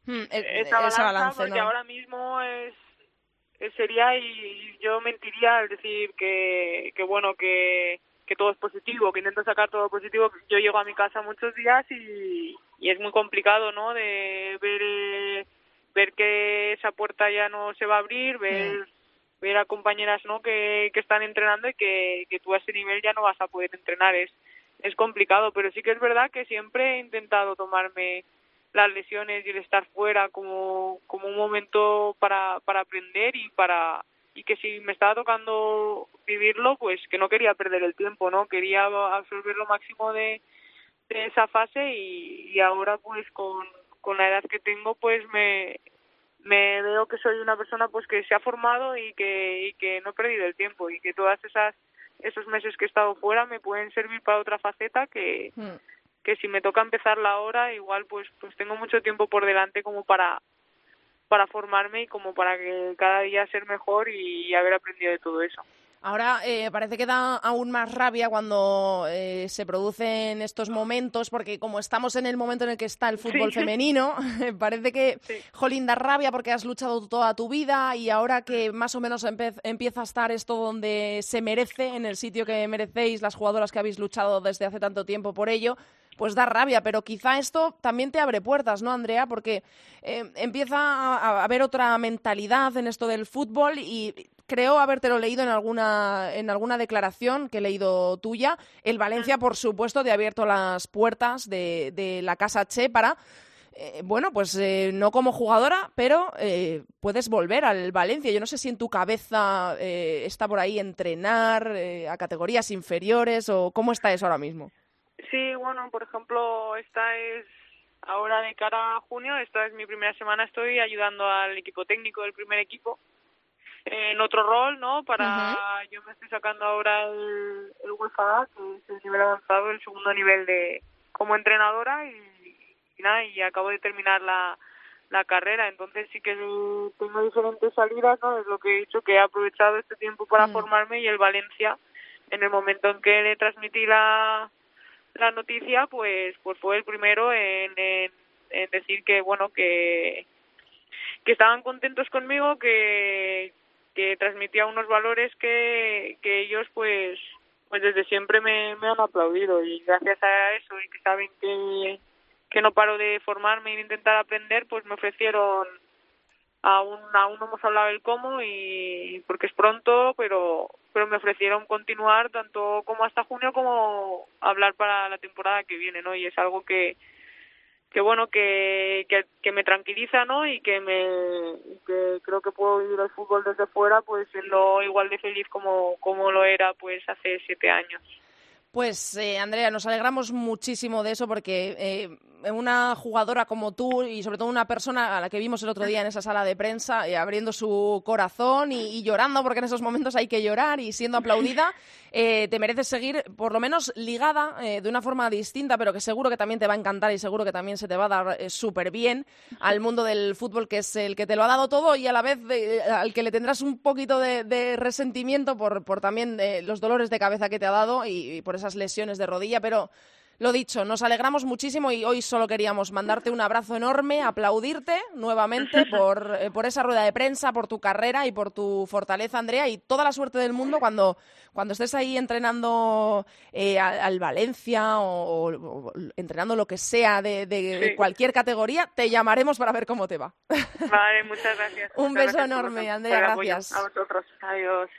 hmm, e, esa balanza, balance, porque ahora mismo es sería y yo mentiría al decir que, que bueno que que todo es positivo, que intento sacar todo positivo. Yo llego a mi casa muchos días y, y es muy complicado, ¿no? De ver eh, ver que esa puerta ya no se va a abrir, ver ver a compañeras, ¿no? Que, que están entrenando y que, que tú a ese nivel ya no vas a poder entrenar. Es es complicado, pero sí que es verdad que siempre he intentado tomarme las lesiones y el estar fuera como como un momento para para aprender y para y que si me estaba tocando vivirlo, pues que no quería perder el tiempo, ¿no? Quería absorber lo máximo de, de esa fase y, ahora pues con, con la edad que tengo pues me, me veo que soy una persona pues que se ha formado y que, que no he perdido el tiempo y que todas esas esos meses que he estado fuera me pueden servir para otra faceta que, hmm. Que si me toca empezarla ahora igual pues pues tengo mucho tiempo por delante como para para formarme y como para que cada día ser mejor y haber aprendido de todo eso.
Ahora eh, parece que da aún más rabia cuando eh, se producen estos momentos, porque como estamos en el momento en el que está el fútbol femenino, parece que, jolín, da rabia porque has luchado toda tu vida y ahora que más o menos empieza a estar esto donde se merece, en el sitio que merecéis, las jugadoras que habéis luchado desde hace tanto tiempo por ello, pues da rabia, pero quizá esto también te abre puertas, ¿no, Andrea? Porque eh, empieza a, haber otra mentalidad en esto del fútbol y creo habértelo leído en alguna, en alguna declaración que he leído tuya. El Valencia, por supuesto, te ha abierto las puertas de, de la Casa Che para eh, bueno, pues eh, no como jugadora, pero puedes volver al Valencia. Yo no sé si en tu cabeza está por ahí entrenar a categorías inferiores o cómo está eso ahora mismo.
Sí, bueno, por ejemplo, esta es ahora de cara a junio, esta es mi primera semana, estoy ayudando al equipo técnico del primer equipo en otro rol, ¿no? Para yo me estoy sacando ahora el, el UEFA, que es el nivel avanzado, el segundo nivel de como entrenadora y, y nada, y acabo de terminar la la carrera, entonces sí que tengo diferentes salidas, ¿no? Es lo que he dicho, que he aprovechado este tiempo para mm. formarme y el Valencia, en el momento en que le transmití la, la noticia, pues, pues fue el primero en, decir que, bueno, que, que estaban contentos conmigo, que, que transmitía unos valores que, que ellos, pues, pues desde siempre me, me han aplaudido. Y gracias a eso y que saben que, que no paro de formarme y de intentar aprender, pues me ofrecieron aún aún no hemos hablado del cómo y porque es pronto pero pero me ofrecieron continuar tanto como hasta junio como hablar para la temporada que viene no y es algo que que bueno que, que, me tranquiliza no y que me que creo que puedo vivir el fútbol desde fuera pues siendo igual de feliz como como lo era pues hace siete años
pues eh, Andrea, nos alegramos muchísimo de eso porque eh, una jugadora como tú y sobre todo una persona a la que vimos el otro día en esa sala de prensa eh, abriendo su corazón y, llorando porque en esos momentos hay que llorar y siendo aplaudida, te mereces seguir por lo menos ligada de una forma distinta pero que seguro que también te va a encantar y seguro que también se te va a dar súper bien al mundo del fútbol que es el que te lo ha dado todo y a la vez al que le tendrás un poquito de, resentimiento por, por también los dolores de cabeza que te ha dado y por esas lesiones de rodilla, pero Lo dicho, nos alegramos muchísimo y hoy solo queríamos mandarte un abrazo enorme, aplaudirte nuevamente por, eh, por esa rueda de prensa, por tu carrera y por tu fortaleza, Andrea, y toda la suerte del mundo cuando, cuando estés ahí entrenando eh, al, Valencia o, entrenando lo que sea de, cualquier categoría, te llamaremos para ver cómo te va.
Vale, muchas gracias.
un beso enorme, Andrea, gracias.
A vosotros, adiós.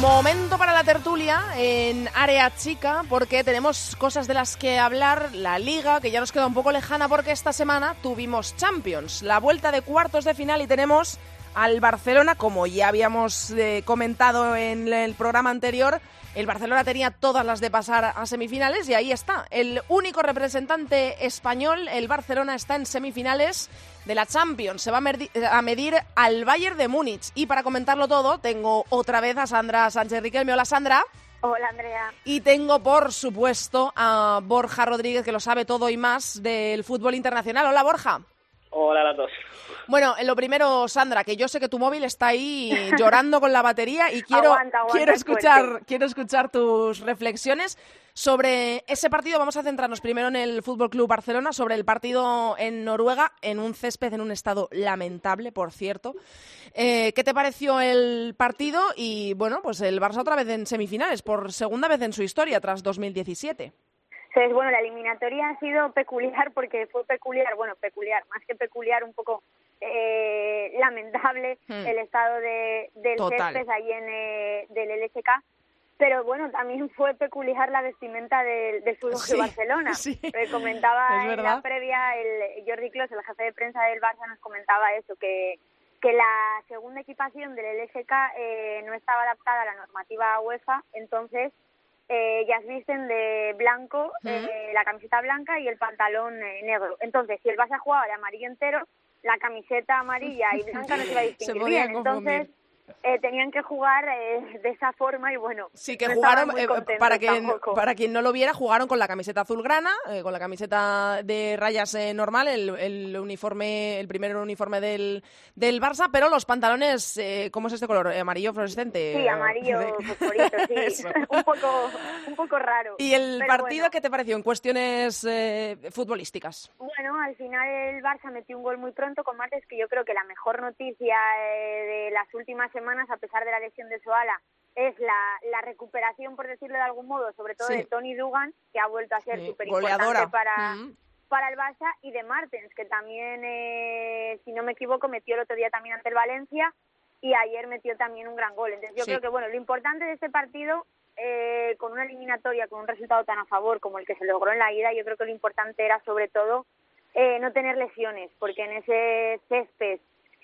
Momento para la tertulia en área chica porque tenemos cosas de las que hablar. La liga, que ya nos queda un poco lejana porque esta semana tuvimos Champions, la vuelta de cuartos de final y tenemos al Barcelona, como ya habíamos eh, comentado en el programa anterior, el Barcelona tenía todas las de pasar a semifinales y ahí está. El único representante español, el Barcelona, está en semifinales de la Champions. Se va a, medir al Bayern de Múnich. Y para comentarlo todo, tengo otra vez a Sandra Sánchez Riquelme. Hola, Sandra.
Hola, Andrea.
Y tengo, por supuesto, a Borja Rodríguez, que lo sabe todo y más del fútbol internacional. Hola, Borja.
Hola a las dos.
Bueno, lo primero, Sandra, que yo sé que tu móvil está ahí llorando con la batería y quiero, quiero, escuchar, quiero escuchar tus reflexiones sobre ese partido. Vamos a centrarnos primero en el Fútbol Club Barcelona, sobre el partido en Noruega, en un césped en un estado lamentable, por cierto. Eh, ¿Qué te pareció el partido? Y bueno, pues el Barça otra vez en semifinales, por segunda vez en su historia, tras 2017.
Entonces, bueno, la eliminatoria ha sido peculiar porque fue peculiar, bueno, peculiar, más que peculiar, un poco eh, lamentable hmm. el estado de, del césped ahí en eh, del LSK. Pero bueno, también fue peculiar la vestimenta del, del Fútbol de Barcelona. comentaba en la previa el Jordi Clos, el jefe de prensa del Barça, nos comentaba eso, que que la segunda equipación del LSK eh, no estaba adaptada a la normativa UEFA, entonces eh, ellas visten de blanco, eh, la camiseta blanca y el pantalón eh, negro. Entonces, si el Barça jugaba de amarillo entero, la camiseta amarilla y blanca no se iba a distinguir bien. Entonces, eh, tenían que jugar eh, de esa forma y bueno.
Sí, que jugaron, eh, para, quien, para quien no lo viera, jugaron con la camiseta azulgrana, con la camiseta de rayas normal, el, uniforme, el primer uniforme del, del Barça, pero los pantalones, ¿cómo es este color? ¿Amarillo fluorescente?
Sí, amarillo fosforito, sí. un, poco, un poco raro.
¿Y el partido qué te pareció en cuestiones futbolísticas?
Bueno, al final el Barça metió un gol muy pronto con Martes, que yo creo que la mejor noticia de las últimas semanas, a pesar de la lesión de Soala, es la, la recuperación, por decirlo de algún modo, sobre todo de Tony Dugan, que ha vuelto a ser súper importante para, para el Barça, y de Martens, que también, eh, si no me equivoco, metió el otro día también ante el Valencia y ayer metió también un gran gol. Entonces yo creo que, bueno, lo importante de este partido, eh, con una eliminatoria, con un resultado tan a favor como el que se logró en la ida, yo creo que lo importante era sobre todo eh, no tener lesiones, porque en ese césped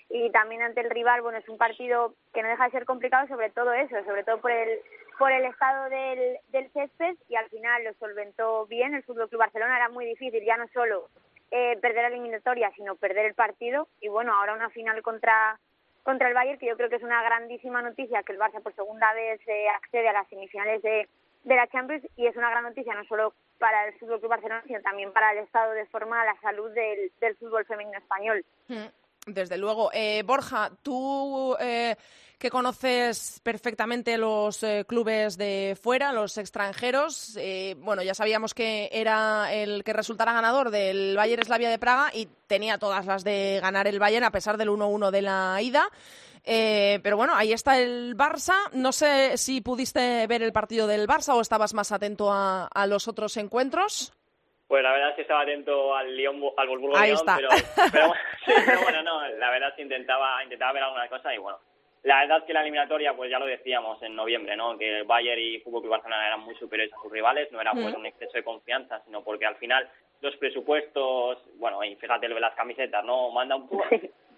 y también ante el rival, bueno, es un partido que no deja de ser complicado, sobre todo eso, sobre todo por el por el estado del, del césped y al final lo solventó bien el Fútbol Club Barcelona, era muy difícil ya no solo eh, perder la eliminatoria, sino perder el partido. Y bueno, ahora una final contra contra el Bayern, que yo creo que es una grandísima noticia que el Barça por segunda vez eh, accede a las semifinales de, de la Champions y es una gran noticia no solo para el Fútbol Club Barcelona, sino también para el estado de forma, la salud del, del fútbol femenino español.
Desde luego. Eh, Borja, tú eh, que conoces perfectamente los eh, clubes de fuera, los extranjeros, bueno, ya sabíamos que era el que resultara ganador del Bayern Slavia de Praga y tenía todas las de ganar el Bayern a pesar del 1-1 de la ida. pero bueno, ahí está el Barça. No sé si pudiste ver el partido del Barça o estabas más atento a los otros encuentros.
Pues la verdad es que estaba atento al Lyon, al Wolfsburgo
Ahí está.
pero, pero, bueno, no, la verdad es que intentaba, intentaba ver alguna cosa y bueno, la verdad es que la eliminatoria, pues ya lo decíamos en noviembre, ¿no? Que Bayern y Fútbol Club Barcelona eran muy superiores a sus rivales, no era pues un exceso de confianza, sino porque al final los presupuestos, bueno, y fíjate lo de las camisetas, ¿no? Manda un poco,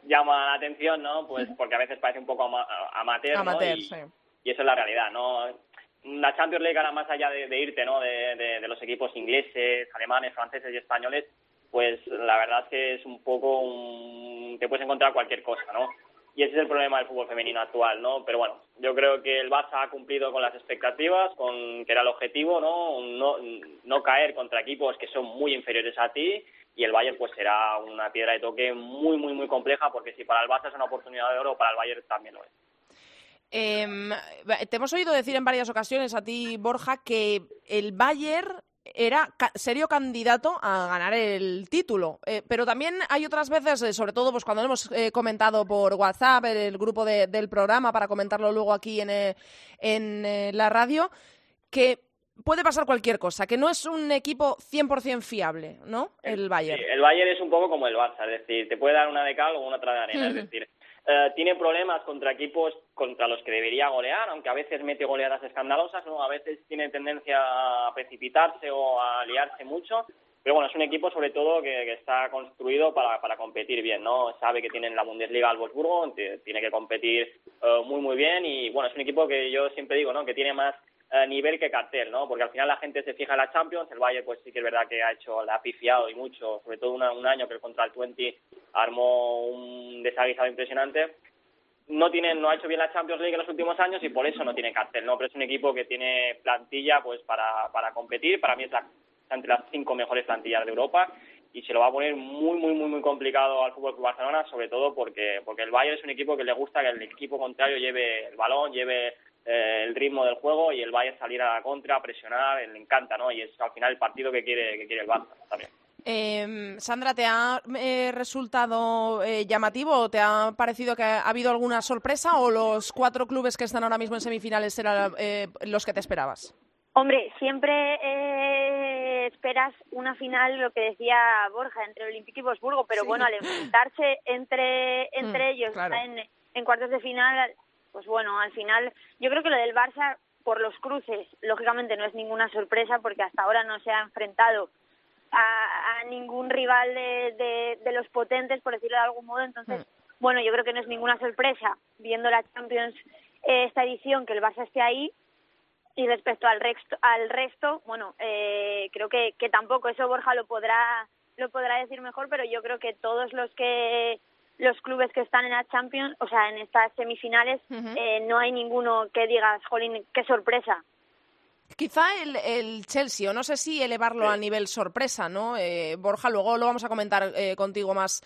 llama la atención, ¿no? Pues porque a veces parece un poco amateur,
amateur
Y,
sí.
y, eso es la realidad, ¿no? La Champions League, ahora más allá de, irte, ¿no? De, los equipos ingleses, alemanes, franceses y españoles, pues la verdad es que es un poco un... te puedes encontrar cualquier cosa, ¿no? y ese es el problema del fútbol femenino actual, ¿no? Pero bueno, yo creo que el Barça ha cumplido con las expectativas, con que era el objetivo, ¿no? No, no caer contra equipos que son muy inferiores a ti y el Bayern pues será una piedra de toque muy, muy, muy compleja porque si para el Barça es una oportunidad de oro, para el Bayern también lo es.
Eh, te hemos oído decir en varias ocasiones a ti, Borja, que el Bayern era serio candidato a ganar el título. Eh, pero también hay otras veces, eh, sobre todo pues cuando lo hemos eh, comentado por WhatsApp, el grupo del programa, para comentarlo luego aquí en, en la radio, que puede pasar cualquier cosa, que no es un equipo 100% fiable, ¿no? El Bayern.
el Bayern es un poco como el Barça, es decir, te puede dar una de cal o una otra de arena, es decir, eh, tiene problemas contra equipos contra los que debería golear, aunque a veces mete goleadas escandalosas, ¿no? a veces tiene tendencia a precipitarse o a liarse mucho, pero bueno, es un equipo sobre todo que, está construido para, para, competir bien, ¿no? Sabe que tiene en la Bundesliga al Wolfsburgo, tiene que competir eh, muy muy bien y bueno, es un equipo que yo siempre digo, ¿no? Que tiene más eh, nivel que cartel, ¿no? Porque al final la gente se fija en la Champions, el Bayern pues sí que es verdad que ha hecho, la ha pifiado y mucho, sobre todo un año que contra el 20 armó un desaguisado impresionante. No tiene, no ha hecho bien la Champions League en los últimos años y por eso no tiene cartel, ¿no? Pero es un equipo que tiene plantilla pues para, para competir, para mí es la, entre las cinco mejores plantillas de Europa y se lo va a poner muy, muy, muy, muy complicado al Fútbol Barcelona, sobre todo porque, porque el Bayern es un equipo que le gusta que el equipo contrario lleve el balón, lleve eh, el ritmo del juego y el Bayern salir a la contra, a presionar, le encanta, ¿no? Y es al final el partido que quiere, que quiere el Barça también.
Eh, Sandra, ¿te ha eh, resultado eh, llamativo o te ha parecido que ha habido alguna sorpresa o los cuatro clubes que están ahora mismo en semifinales eran los que te esperabas?
Hombre, siempre esperas una final, lo que decía Borja, entre Olímpico y Bosburgo, pero bueno, al enfrentarse entre, entre mm, ellos en, en cuartos de final, pues bueno, al final yo creo que lo del Barça por los cruces, lógicamente no es ninguna sorpresa porque hasta ahora no se ha enfrentado a, ningún rival de, de, los potentes, por decirlo de algún modo. Entonces, mm. bueno, yo creo que no es ninguna sorpresa viendo la Champions eh, esta edición que el Barça esté ahí. Y respecto al resto, al resto bueno, eh, creo que, que tampoco eso Borja lo podrá lo podrá decir mejor, pero yo creo que todos los que los clubes que están en la Champions, o sea, en estas semifinales, eh, no hay ninguno que digas, jolín, qué sorpresa.
Quizá el, el Chelsea, o no sé si elevarlo a nivel sorpresa, ¿no? Eh, Borja, luego lo vamos a comentar eh, contigo más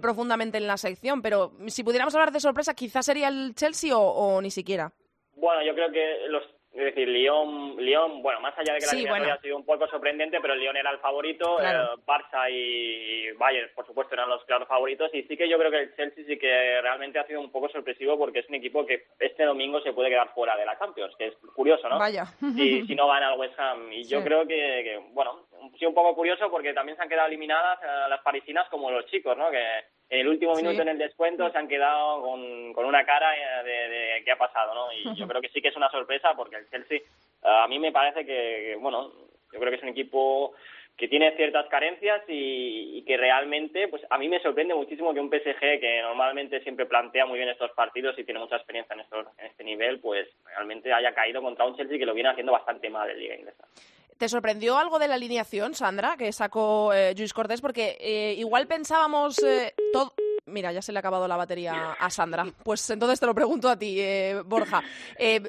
profundamente en la sección, pero si pudiéramos hablar de sorpresa, quizá sería el Chelsea o, o ni siquiera.
Bueno, yo creo que los es decir, Lyon, Lyon, bueno, más allá de que la sí, ha sido un poco sorprendente, pero el Lyon era el favorito, eh, Barça y Bayern, por supuesto, eran los claros favoritos, y sí que yo creo que el Chelsea sí que realmente ha sido un poco sorpresivo porque es un equipo que este domingo se puede quedar fuera de la Champions, que es curioso, ¿no?
Vaya.
Y si no gana al West Ham. Y yo creo que, que, bueno, sí un poco curioso porque también se han quedado eliminadas eh, las parisinas como los chicos, ¿no? Que en el último minuto en el descuento se han quedado con, con una cara eh, de, de, qué ha pasado, ¿no? Y yo creo que sí que es una sorpresa porque el Chelsea a mí me parece que, bueno, yo creo que es un equipo que tiene ciertas carencias y, que realmente, pues a mí me sorprende muchísimo que un PSG que normalmente siempre plantea muy bien estos partidos y tiene mucha experiencia en, en este nivel, pues realmente haya caído contra un Chelsea que lo viene haciendo bastante mal en Liga Inglesa.
¿Te sorprendió algo de la alineación, Sandra, que sacó eh, Luis Cortés? Porque eh, igual pensábamos eh, todo... Mira, ya se le ha acabado la batería a Sandra. Pues entonces te lo pregunto a ti, Borja.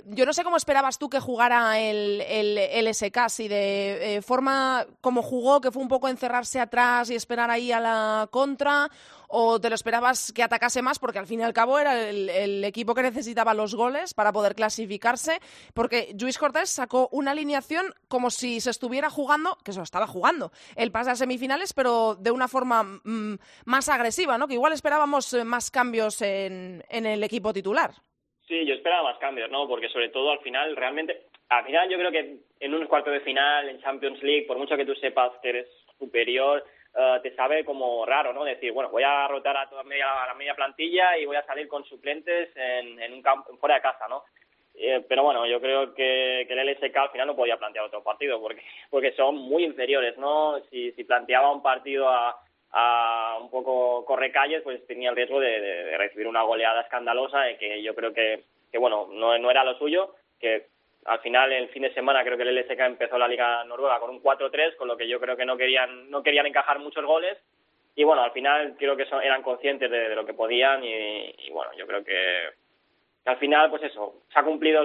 yo no sé cómo esperabas tú que jugara el, el, si de forma como jugó, que fue un poco encerrarse atrás y esperar ahí a la contra, o te lo esperabas que atacase más porque al fin y al cabo era el, equipo que necesitaba los goles para poder clasificarse porque Luis Cortés sacó una alineación como si se estuviera jugando, que se lo estaba jugando, el pase a semifinales pero de una forma mm, más agresiva, ¿no? Que igual esperábamos eh, más cambios en, en el equipo titular.
Sí, yo esperaba más cambios, ¿no? Porque sobre todo al final, realmente, al final yo creo que en un cuarto de final, en Champions League, por mucho que tú sepas que eres superior, eh, te sabe como raro, ¿no? Decir, bueno, voy a rotar a toda media, la media plantilla y voy a salir con suplentes en, un campo fuera de casa, ¿no? Eh, pero bueno, yo creo que, que, el LSK al final no podía plantear otro partido porque, porque son muy inferiores, ¿no? Si, si planteaba un partido a, a un poco correcalles, pues tenía el riesgo de, recibir una goleada escandalosa, de que yo creo que, que bueno, no, no era lo suyo, que al final el fin de semana creo que el LSK empezó la Liga Noruega con un 4-3, con lo que yo creo que no querían, no querían encajar muchos goles. Y bueno, al final creo que son, eran conscientes de, lo que podían y, bueno, yo creo que, al final, pues eso, se ha cumplido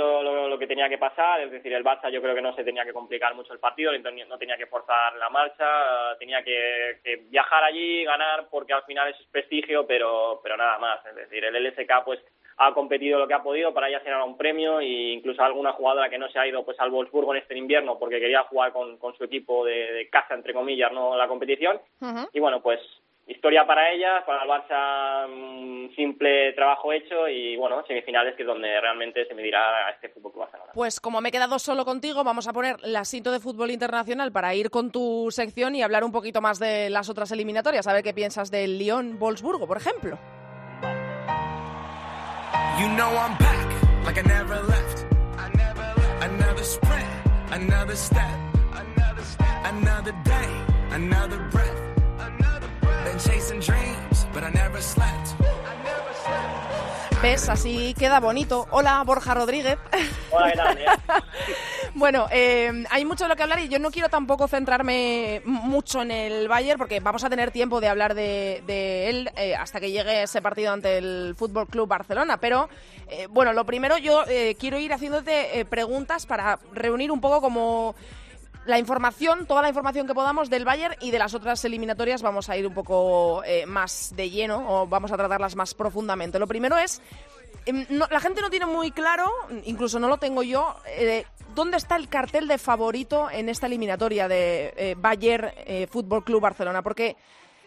lo, que tenía que pasar, es decir, el Barça yo creo que no se tenía que complicar mucho el partido, no tenía que forzar la marcha, tenía que, viajar allí, ganar, porque al final es prestigio, pero, pero nada más, es decir, el LSK pues ha competido lo que ha podido para ya tener un premio e incluso alguna jugadora que no se ha ido pues al Wolfsburgo en este invierno porque quería jugar con, con su equipo de, casa entre comillas no la competición y bueno pues historia para ella, para el Barça un simple trabajo hecho y bueno, semifinales que es donde realmente se medirá a este Fútbol Club Barcelona.
Pues como me he quedado solo contigo, vamos a poner la cinta de fútbol internacional para ir con tu sección y hablar un poquito más de las otras eliminatorias, a ver qué piensas del Lyon Wolfsburgo, por ejemplo. You know I'm back like I never left. I never left. Another sprint, another step, another step, another day, another breath. ¿Ves? Así queda bonito. Hola, Borja Rodríguez.
Hola, ¿qué tal?
bueno, eh, hay mucho de lo que hablar y yo no quiero tampoco centrarme mucho en el Bayern porque vamos a tener tiempo de hablar de, él eh, hasta que llegue ese partido ante el Fútbol Club Barcelona. Pero eh, bueno, lo primero yo quiero ir haciéndote preguntas para reunir un poco como la información, toda la información que podamos del Bayern y de las otras eliminatorias vamos a ir un poco eh, más de lleno o vamos a tratarlas más profundamente. Lo primero es, em, la gente no tiene muy claro, incluso no lo tengo yo, eh, dónde está el cartel de favorito en esta eliminatoria de eh, Bayern Fútbol Club Barcelona, porque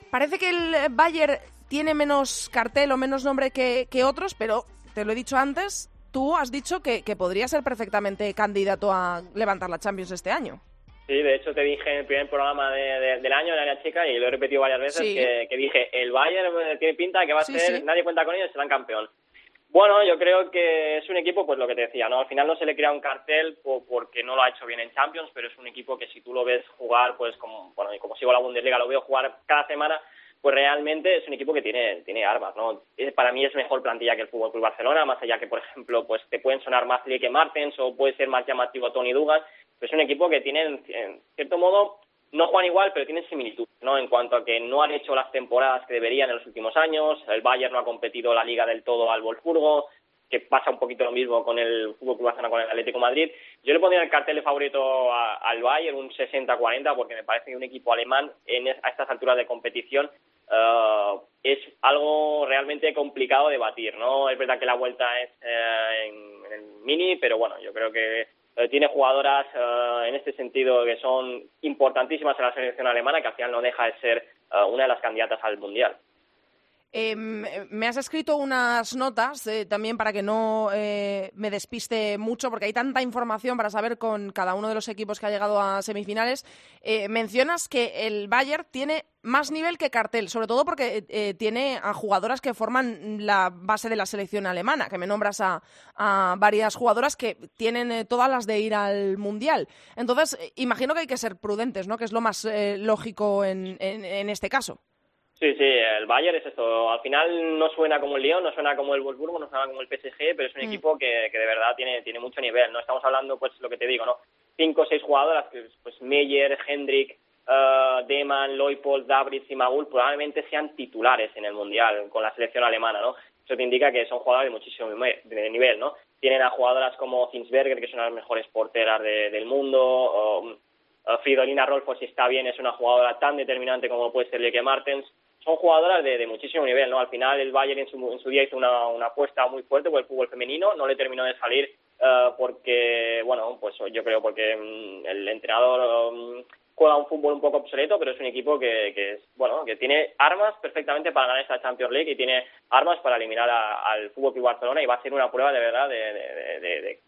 parece que el Bayern tiene menos cartel o menos nombre que, otros, pero te lo he dicho antes, tú has dicho que, que podría ser perfectamente candidato a levantar la Champions este año.
Sí, de hecho te dije en el primer programa del año, en área chica, y lo he repetido varias veces, que, dije, el Bayern eh, tiene pinta que va a ser, nadie cuenta con ellos, serán campeón. Bueno, yo creo que es un equipo, pues lo que te decía, ¿no? Al final no se le crea un cartel porque no lo ha hecho bien en Champions, pero es un equipo que si tú lo ves jugar, pues como, bueno, y como sigo la Bundesliga, lo veo jugar cada semana, pues realmente es un equipo que tiene, tiene armas, ¿no? Para mí es mejor plantilla que el Fútbol Club Barcelona, más allá que, por ejemplo, pues te pueden sonar más que Martens o puede ser más llamativo Tony Dugas, es un equipo que tiene, en cierto modo, no juegan igual, pero tienen similitud, ¿no? En cuanto a que no han hecho las temporadas que deberían en los últimos años, el Bayern no ha competido la liga del todo al Wolfsburgo, que pasa un poquito lo mismo con el Fútbol Club Barcelona con el Atlético Madrid. Yo le pondría el cartel favorito al Bayern, un 60-40, porque me parece que un equipo alemán en, a estas alturas de competición eh, es algo realmente complicado de batir, ¿no? Es verdad que la vuelta es eh, en, en, el mini, pero bueno, yo creo que eh, tiene jugadoras eh, en este sentido que son importantísimas en la selección alemana, que al final no deja de ser eh, una de las candidatas al Mundial.
Em, me has escrito unas notas eh, también para que no eh, me despiste mucho, porque hay tanta información para saber con cada uno de los equipos que ha llegado a semifinales. Eh, mencionas que el Bayern tiene más nivel que cartel, sobre todo porque tiene a jugadoras que forman la base de la selección alemana, que me nombras a, varias jugadoras que tienen todas las de ir al Mundial. Entonces, imagino que hay que ser prudentes, ¿no? Que es lo más lógico en este caso.
Sí, sí, el Bayern es esto. Al final no suena como el Lyon, no suena como el Wolfsburgo, no suena como el PSG, pero es un mm. equipo que, que de verdad tiene, tiene mucho nivel. No estamos hablando, pues, lo que te digo, ¿no? Cinco o seis jugadoras, pues Meyer, Hendrik, uh, Deman, Leupold, Dabritz y Magul probablemente sean titulares en el Mundial con la selección alemana, ¿no? Eso te indica que son jugadores de muchísimo nivel, ¿no? Tienen a jugadoras como Zinsberger, que son las mejores porteras del mundo, o, uh, Fridolina Rolfo, si está bien, es una jugadora tan determinante como puede ser Leke Martens son jugadoras de, muchísimo nivel, ¿no? Al final el Bayern en su, día hizo una, apuesta muy fuerte por el fútbol femenino, no le terminó de salir eh, porque, bueno, pues yo creo porque mm, el entrenador mm, juega un fútbol un poco obsoleto, pero es un equipo que, es, bueno, que tiene armas perfectamente para ganar esta Champions League y tiene armas para eliminar al Fútbol Club Barcelona y va a ser una prueba de verdad de,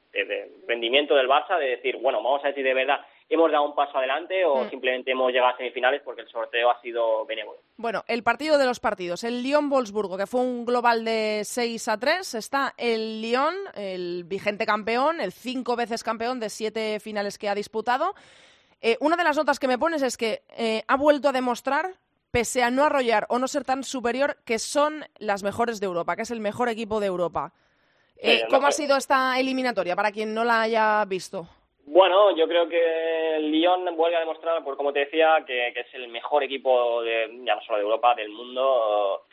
rendimiento del Barça, de decir, bueno, vamos a si de verdad hemos dado un paso adelante o
Mm.
simplemente hemos llegado a semifinales porque el sorteo ha sido benévolo.
Bueno, el partido de los partidos. El Lyon-Wolfsburgo, que fue un global de 6 a 3. Está el Lyon, el vigente campeón, el cinco veces campeón de siete finales que ha disputado. Eh, una de las notas que me pones es que eh, ha vuelto a demostrar, pese a no arrollar o no ser tan superior, que son las mejores de Europa, que es el mejor equipo de Europa. Eh, ¿Cómo ha sido esta eliminatoria para quien no la haya visto?
Bueno, yo creo que el Lyon vuelve a demostrar, por como te decía, que, es el mejor equipo, de, ya no solo de Europa, del mundo.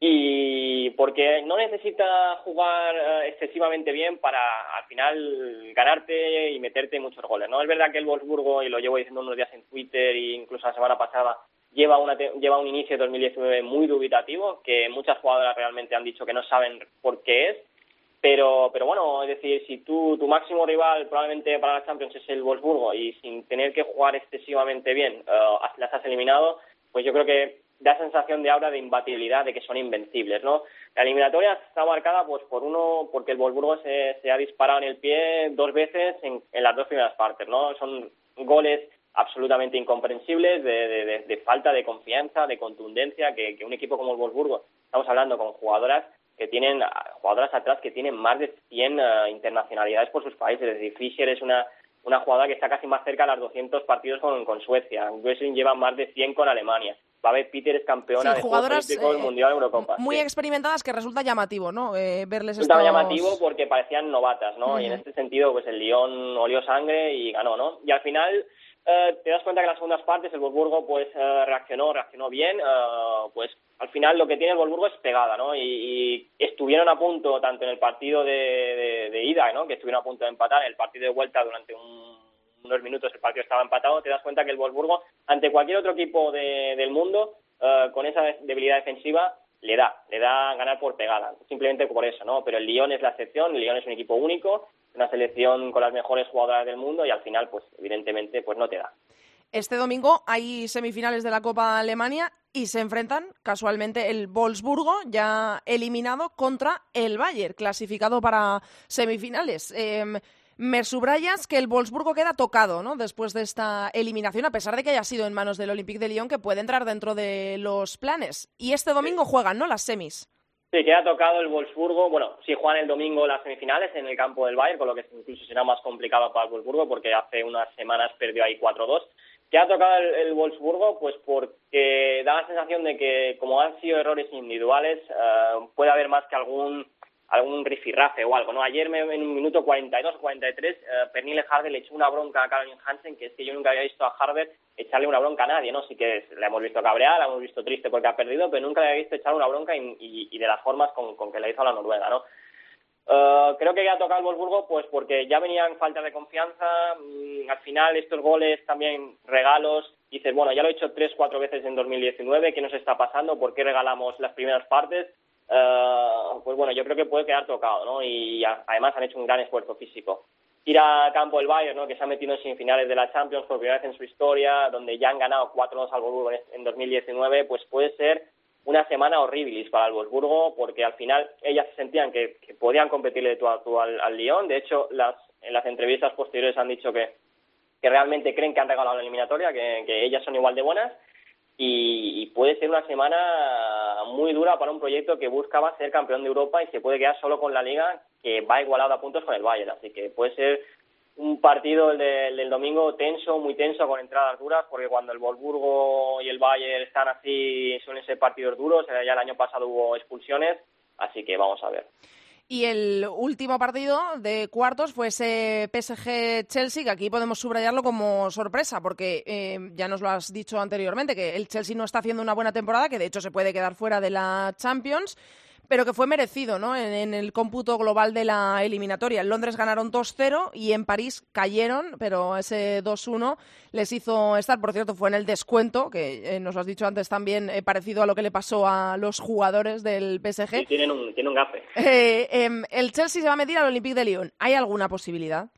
Y porque no necesita jugar eh, excesivamente bien para al final ganarte y meterte muchos goles. No es verdad que el Wolfsburgo, y lo llevo diciendo unos días en Twitter e incluso la semana pasada, lleva, una lleva un inicio de 2019 muy dubitativo, que muchas jugadoras realmente han dicho que no saben por qué es. Pero, pero bueno, es decir, si tú, tu máximo rival probablemente para la Champions es el Wolfsburgo y sin tener que jugar excesivamente bien eh, las has eliminado, pues yo creo que da sensación de ahora de imbatibilidad, de que son invencibles, ¿no? La eliminatoria está marcada pues por uno, porque el Wolfsburgo se, se ha disparado en el pie dos veces en, en las dos primeras partes, ¿no? Son goles absolutamente incomprensibles, de, de- de- de falta de confianza, de contundencia, que, que un equipo como el Wolfsburgo, estamos hablando con jugadoras que tienen, jugadoras atrás que tienen más de 100 ah, internacionalidades por sus países, es decir, Fischer es una, una jugadora que está casi más cerca de las 200 partidos con, con Suecia, Wesseling lleva más de 100 con Alemania, Babette Peter es campeona
Sí,
de
jugadoras, eh,
Mundial, Eurocopa.
Muy
sí.
experimentadas que resulta llamativo, ¿no? Eh, verles
Resultaba
estos-
llamativo porque parecían novatas, ¿no? Y en este sentido, pues el Lyon olió sangre y ganó, ¿no? Y al final eh, te das cuenta que en las segundas partes el Wolfsburgo pues eh, reaccionó, reaccionó bien, eh, pues al final lo que tiene el Wolfsburgo es pegada, ¿no? Y, y estuvieron a punto, tanto en el partido de, ida, ¿no? Que estuvieron a punto de empatar, en el partido de vuelta durante un- unos minutos el partido estaba empatado, te das cuenta que el Wolfsburgo, ante cualquier otro equipo de- del mundo, eh, con esa debilidad defensiva, le da, le da ganar por pegada, simplemente por eso, ¿no? Pero el Lyon es la excepción, el Lyon es un equipo único, una selección con las mejores jugadoras del mundo y al final, pues evidentemente, pues no te da.
Este domingo hay semifinales de la Copa Alemania y se enfrentan casualmente el Wolfsburgo, ya eliminado, contra el Bayern, clasificado para semifinales. Eh, me subrayas que el Wolfsburgo queda tocado ¿no? después de esta eliminación, a pesar de que haya sido en manos del Olympique de Lyon, que puede entrar dentro de los planes. Y este domingo juegan, ¿no? Las semis.
Sí, queda tocado el Wolfsburgo. Bueno, sí juegan el domingo las semifinales en el campo del Bayern, con lo que incluso será más complicado para el Wolfsburgo porque hace unas semanas perdió ahí 4-2. Queda tocado el, el Wolfsburgo pues porque da la sensación de que como han sido errores individuales eh, puede haber más que algún algún rifirrafe o algo, ¿no? Ayer me- en un minuto 42 o 43 eh, Pernille Harder le echó una bronca a Caroline Hansen, que es que yo nunca había visto a Harder echarle una bronca a nadie, ¿no? Sí que la hemos visto cabrear, la hemos visto triste porque ha perdido, pero nunca le había visto echarle una bronca y, y- y de las formas con, con que la hizo a la Noruega, ¿no? Eh, creo que ya ha tocado el Wolfsburgo pues porque ya venían falta de confianza, mm, al final estos goles también regalos, dices, bueno, ya lo he hecho tres, cuatro veces en 2019, ¿qué nos está pasando? ¿Por qué regalamos las primeras partes? Eh, pues bueno, yo creo que puede quedar tocado, ¿no? Y además han hecho un gran esfuerzo físico. Ir a campo el Bayern, ¿no? Que se ha metido en semifinales de la Champions por primera vez en su historia, donde ya han ganado 4-2 al Wolfsburgo en- en 2019, pues puede ser una semana horribilis para el Wolfsburgo, porque al final ellas sentían que, podían competirle de tú a tú al, al Lyon. De hecho, las, en las entrevistas posteriores han dicho que, que realmente creen que han regalado la eliminatoria, que ellas son igual de buenas. Y, y puede ser una semana muy dura para un proyecto que buscaba ser campeón de Europa y se puede quedar solo con la Liga, que va igualado a puntos con el Bayern. Así que puede ser un partido el del domingo tenso, muy tenso, con entradas duras, porque cuando el Wolfsburgo y el Bayern están así, suelen ser partidos duros. Eh, Ya el año pasado hubo expulsiones, así que vamos a ver.
Y el último partido de cuartos fue ese PSG-Chelsea, que aquí podemos subrayarlo como sorpresa, porque eh, ya nos lo has dicho anteriormente, que el Chelsea no está haciendo una buena temporada, que de hecho se puede quedar fuera de la Champions, pero que fue merecido ¿no? en, en el cómputo global de la eliminatoria. En Londres ganaron 2-0 y en París cayeron, pero ese 2-1 les hizo estar, por cierto, fue en el descuento, que eh, nos lo has dicho antes también, eh, parecido a lo que le pasó a los jugadores del PSG.
Sí, tienen un, tienen un gafe.
Eh, em, el Chelsea se va a medir al Olympique de Lyon. ¿Hay alguna posibilidad?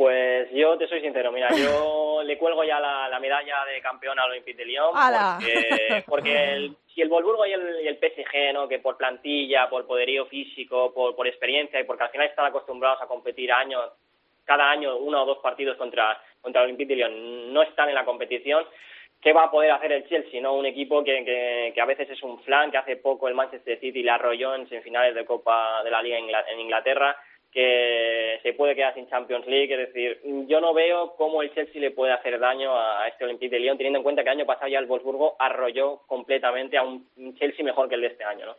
Pues yo te soy sincero, mira, yo le cuelgo ya la, la medalla de campeón al Olympique de Lyon
¡Hala!
porque, porque el- si el Wolfsburgo y el, y el PSG, ¿no? que por plantilla, por poderío físico, por, por experiencia y porque al final están acostumbrados a competir años, cada año uno o dos partidos contra contra el Olympique de Lyon no están en la competición, ¿qué va a poder hacer el Chelsea? ¿no? Un equipo que, que, a veces es un flan, que hace poco el Manchester City le arrolló en semifinales de Copa de la Liga en Inglaterra, que se puede quedar sin Champions League. Es decir, yo no veo cómo el Chelsea le puede hacer daño a este Olympique de Lyon, teniendo en cuenta que el año pasado ya el Wolfsburgo arrolló completamente a un Chelsea mejor que el de este año. ¿no?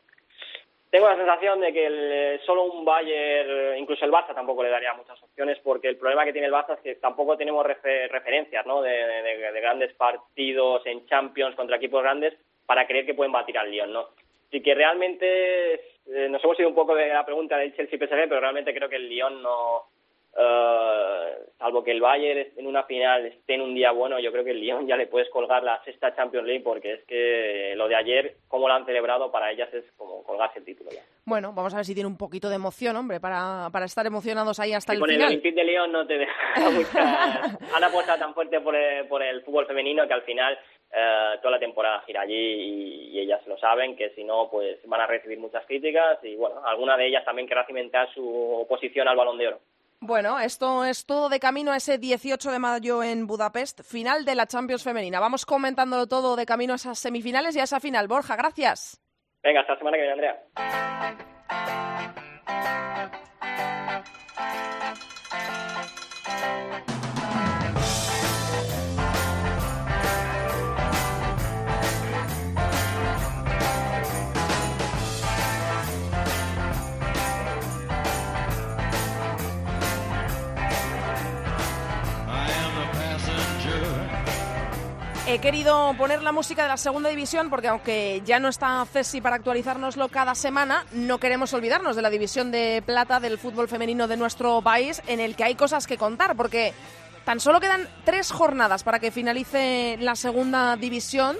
Tengo la sensación de que el, solo un Bayern, incluso el Barça tampoco le daría muchas opciones, porque el problema que tiene el Barça es que tampoco tenemos referencias ¿no? De, grandes partidos en Champions contra equipos grandes para creer que pueden batir al Lyon. ¿no? Así que realmente eh, nos hemos ido un poco de la pregunta del Chelsea-PSG, pero realmente creo que el Lyon no, Uh, salvo que el Bayern en una final esté en un día bueno, yo creo que el Lyon ya le puedes colgar la sexta Champions League porque es que lo de ayer, como lo han celebrado, para ellas es como colgarse el título ya.
Bueno, vamos a ver si tiene un poquito de emoción, hombre, para, para estar emocionados ahí hasta
el
final.
Con el Olympique de Lyon no te deja mucha... han apostado tan fuerte por el, por el fútbol femenino que al final eh, toda la temporada gira allí y, y, ellas lo saben, que si no, pues van a recibir muchas críticas y bueno, alguna de ellas también querrá cimentar su oposición al Balón de Oro.
Bueno, esto es todo de camino a ese 18 de mayo en Budapest, final de la Champions femenina. Vamos comentándolo todo de camino a esas semifinales y a esa final. Borja, gracias.
Venga, hasta la semana que viene, Andrea.
He querido poner la música de la segunda división porque aunque ya no está Cesi para actualizárnoslo cada semana, no queremos olvidarnos de la división de plata del fútbol femenino de nuestro país en el que hay cosas que contar porque tan solo quedan tres jornadas para que finalice la segunda división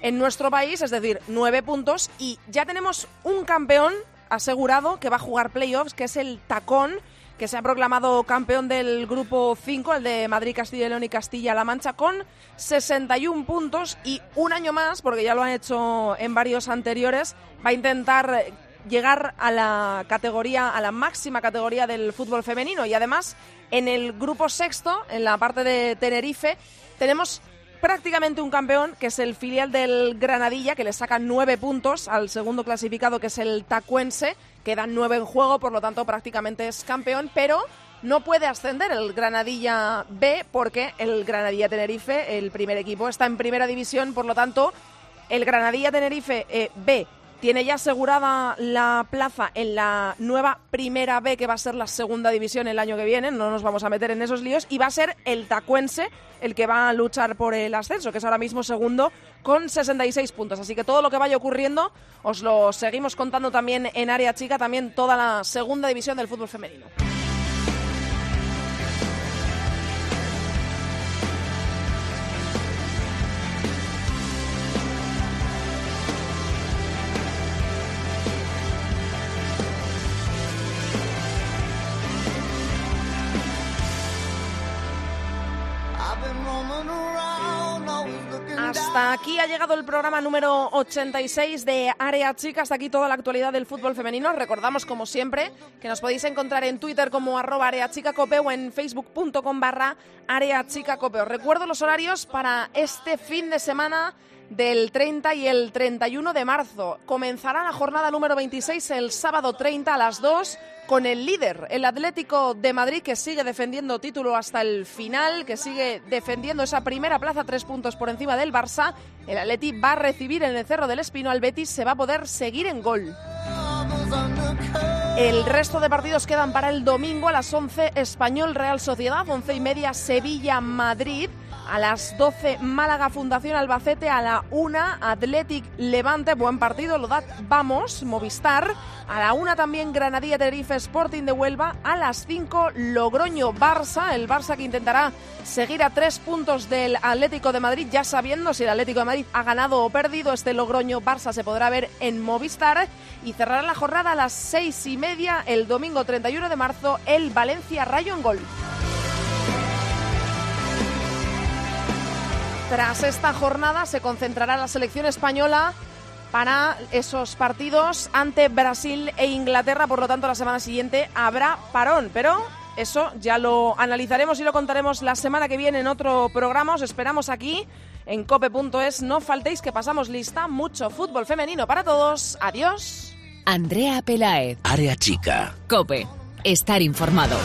en nuestro país, es decir, nueve puntos y ya tenemos un campeón asegurado que va a jugar playoffs, que es el Tacón que se ha proclamado campeón del grupo 5, el de Madrid, Castilla y León y Castilla-La Mancha, con 61 puntos y un año más, porque ya lo han hecho en varios anteriores, va a intentar llegar a la categoría, a la máxima categoría del fútbol femenino. Y además, en el grupo sexto, en la parte de Tenerife, tenemos prácticamente un campeón, que es el filial del Granadilla, que le saca nueve puntos al segundo clasificado, que es el Tacuense Quedan nueve en juego, por lo tanto prácticamente es campeón, pero no puede ascender el Granadilla B porque el Granadilla Tenerife, el primer equipo, está en primera división, por lo tanto el Granadilla Tenerife eh, B tiene ya asegurada la plaza en la nueva Primera B, que va a ser la segunda división el año que viene, no nos vamos a meter en esos líos, y va a ser el Tacuense el que va a luchar por el ascenso, que es ahora mismo segundo con 66 puntos. Así que todo lo que vaya ocurriendo os lo seguimos contando también en área chica, también toda la segunda división del fútbol femenino. Hasta aquí ha llegado el programa número 86 de Área Chica. Hasta aquí toda la actualidad del fútbol femenino. Recordamos, como siempre, que nos podéis encontrar en Twitter como arroba areachicacope o en facebook.com barra areachicacope. recuerdo los horarios para este fin de semana del 30 y el 31 de marzo. Comenzará la jornada número 26 el sábado 30 a las 2 con el líder, el Atlético de Madrid, que sigue defendiendo título hasta el final, que sigue defendiendo esa primera plaza, tres puntos por encima del Barça. El Atleti va a recibir en el Cerro del Espino al Betis, se va a poder seguir en gol. El resto de partidos quedan para el domingo a las 11 Español Real Sociedad, 11 y media Sevilla Madrid. A las 12 Málaga Fundación Albacete, a la 1 Athletic Levante, buen partido, lo da Vamos, Movistar. A la 1 también Granadilla Tenerife Sporting de Huelva. A las 5 Logroño Barça, el Barça que intentará seguir a tres puntos del Atlético de Madrid, ya sabiendo si el Atlético de Madrid ha ganado o perdido. Este Logroño Barça se podrá ver en Movistar y cerrará la jornada a las 6 y media el domingo 31 de marzo el Valencia Rayo en Gol. Tras esta jornada se concentrará la selección española para esos partidos ante Brasil e Inglaterra, por lo tanto la semana siguiente habrá parón, pero eso ya lo analizaremos y lo contaremos la semana que viene en otro programa. Os esperamos aquí en cope.es. No faltéis que pasamos lista. Mucho fútbol femenino para todos. Adiós.
Andrea Pelaez.
Área chica.
Cope. Estar informado.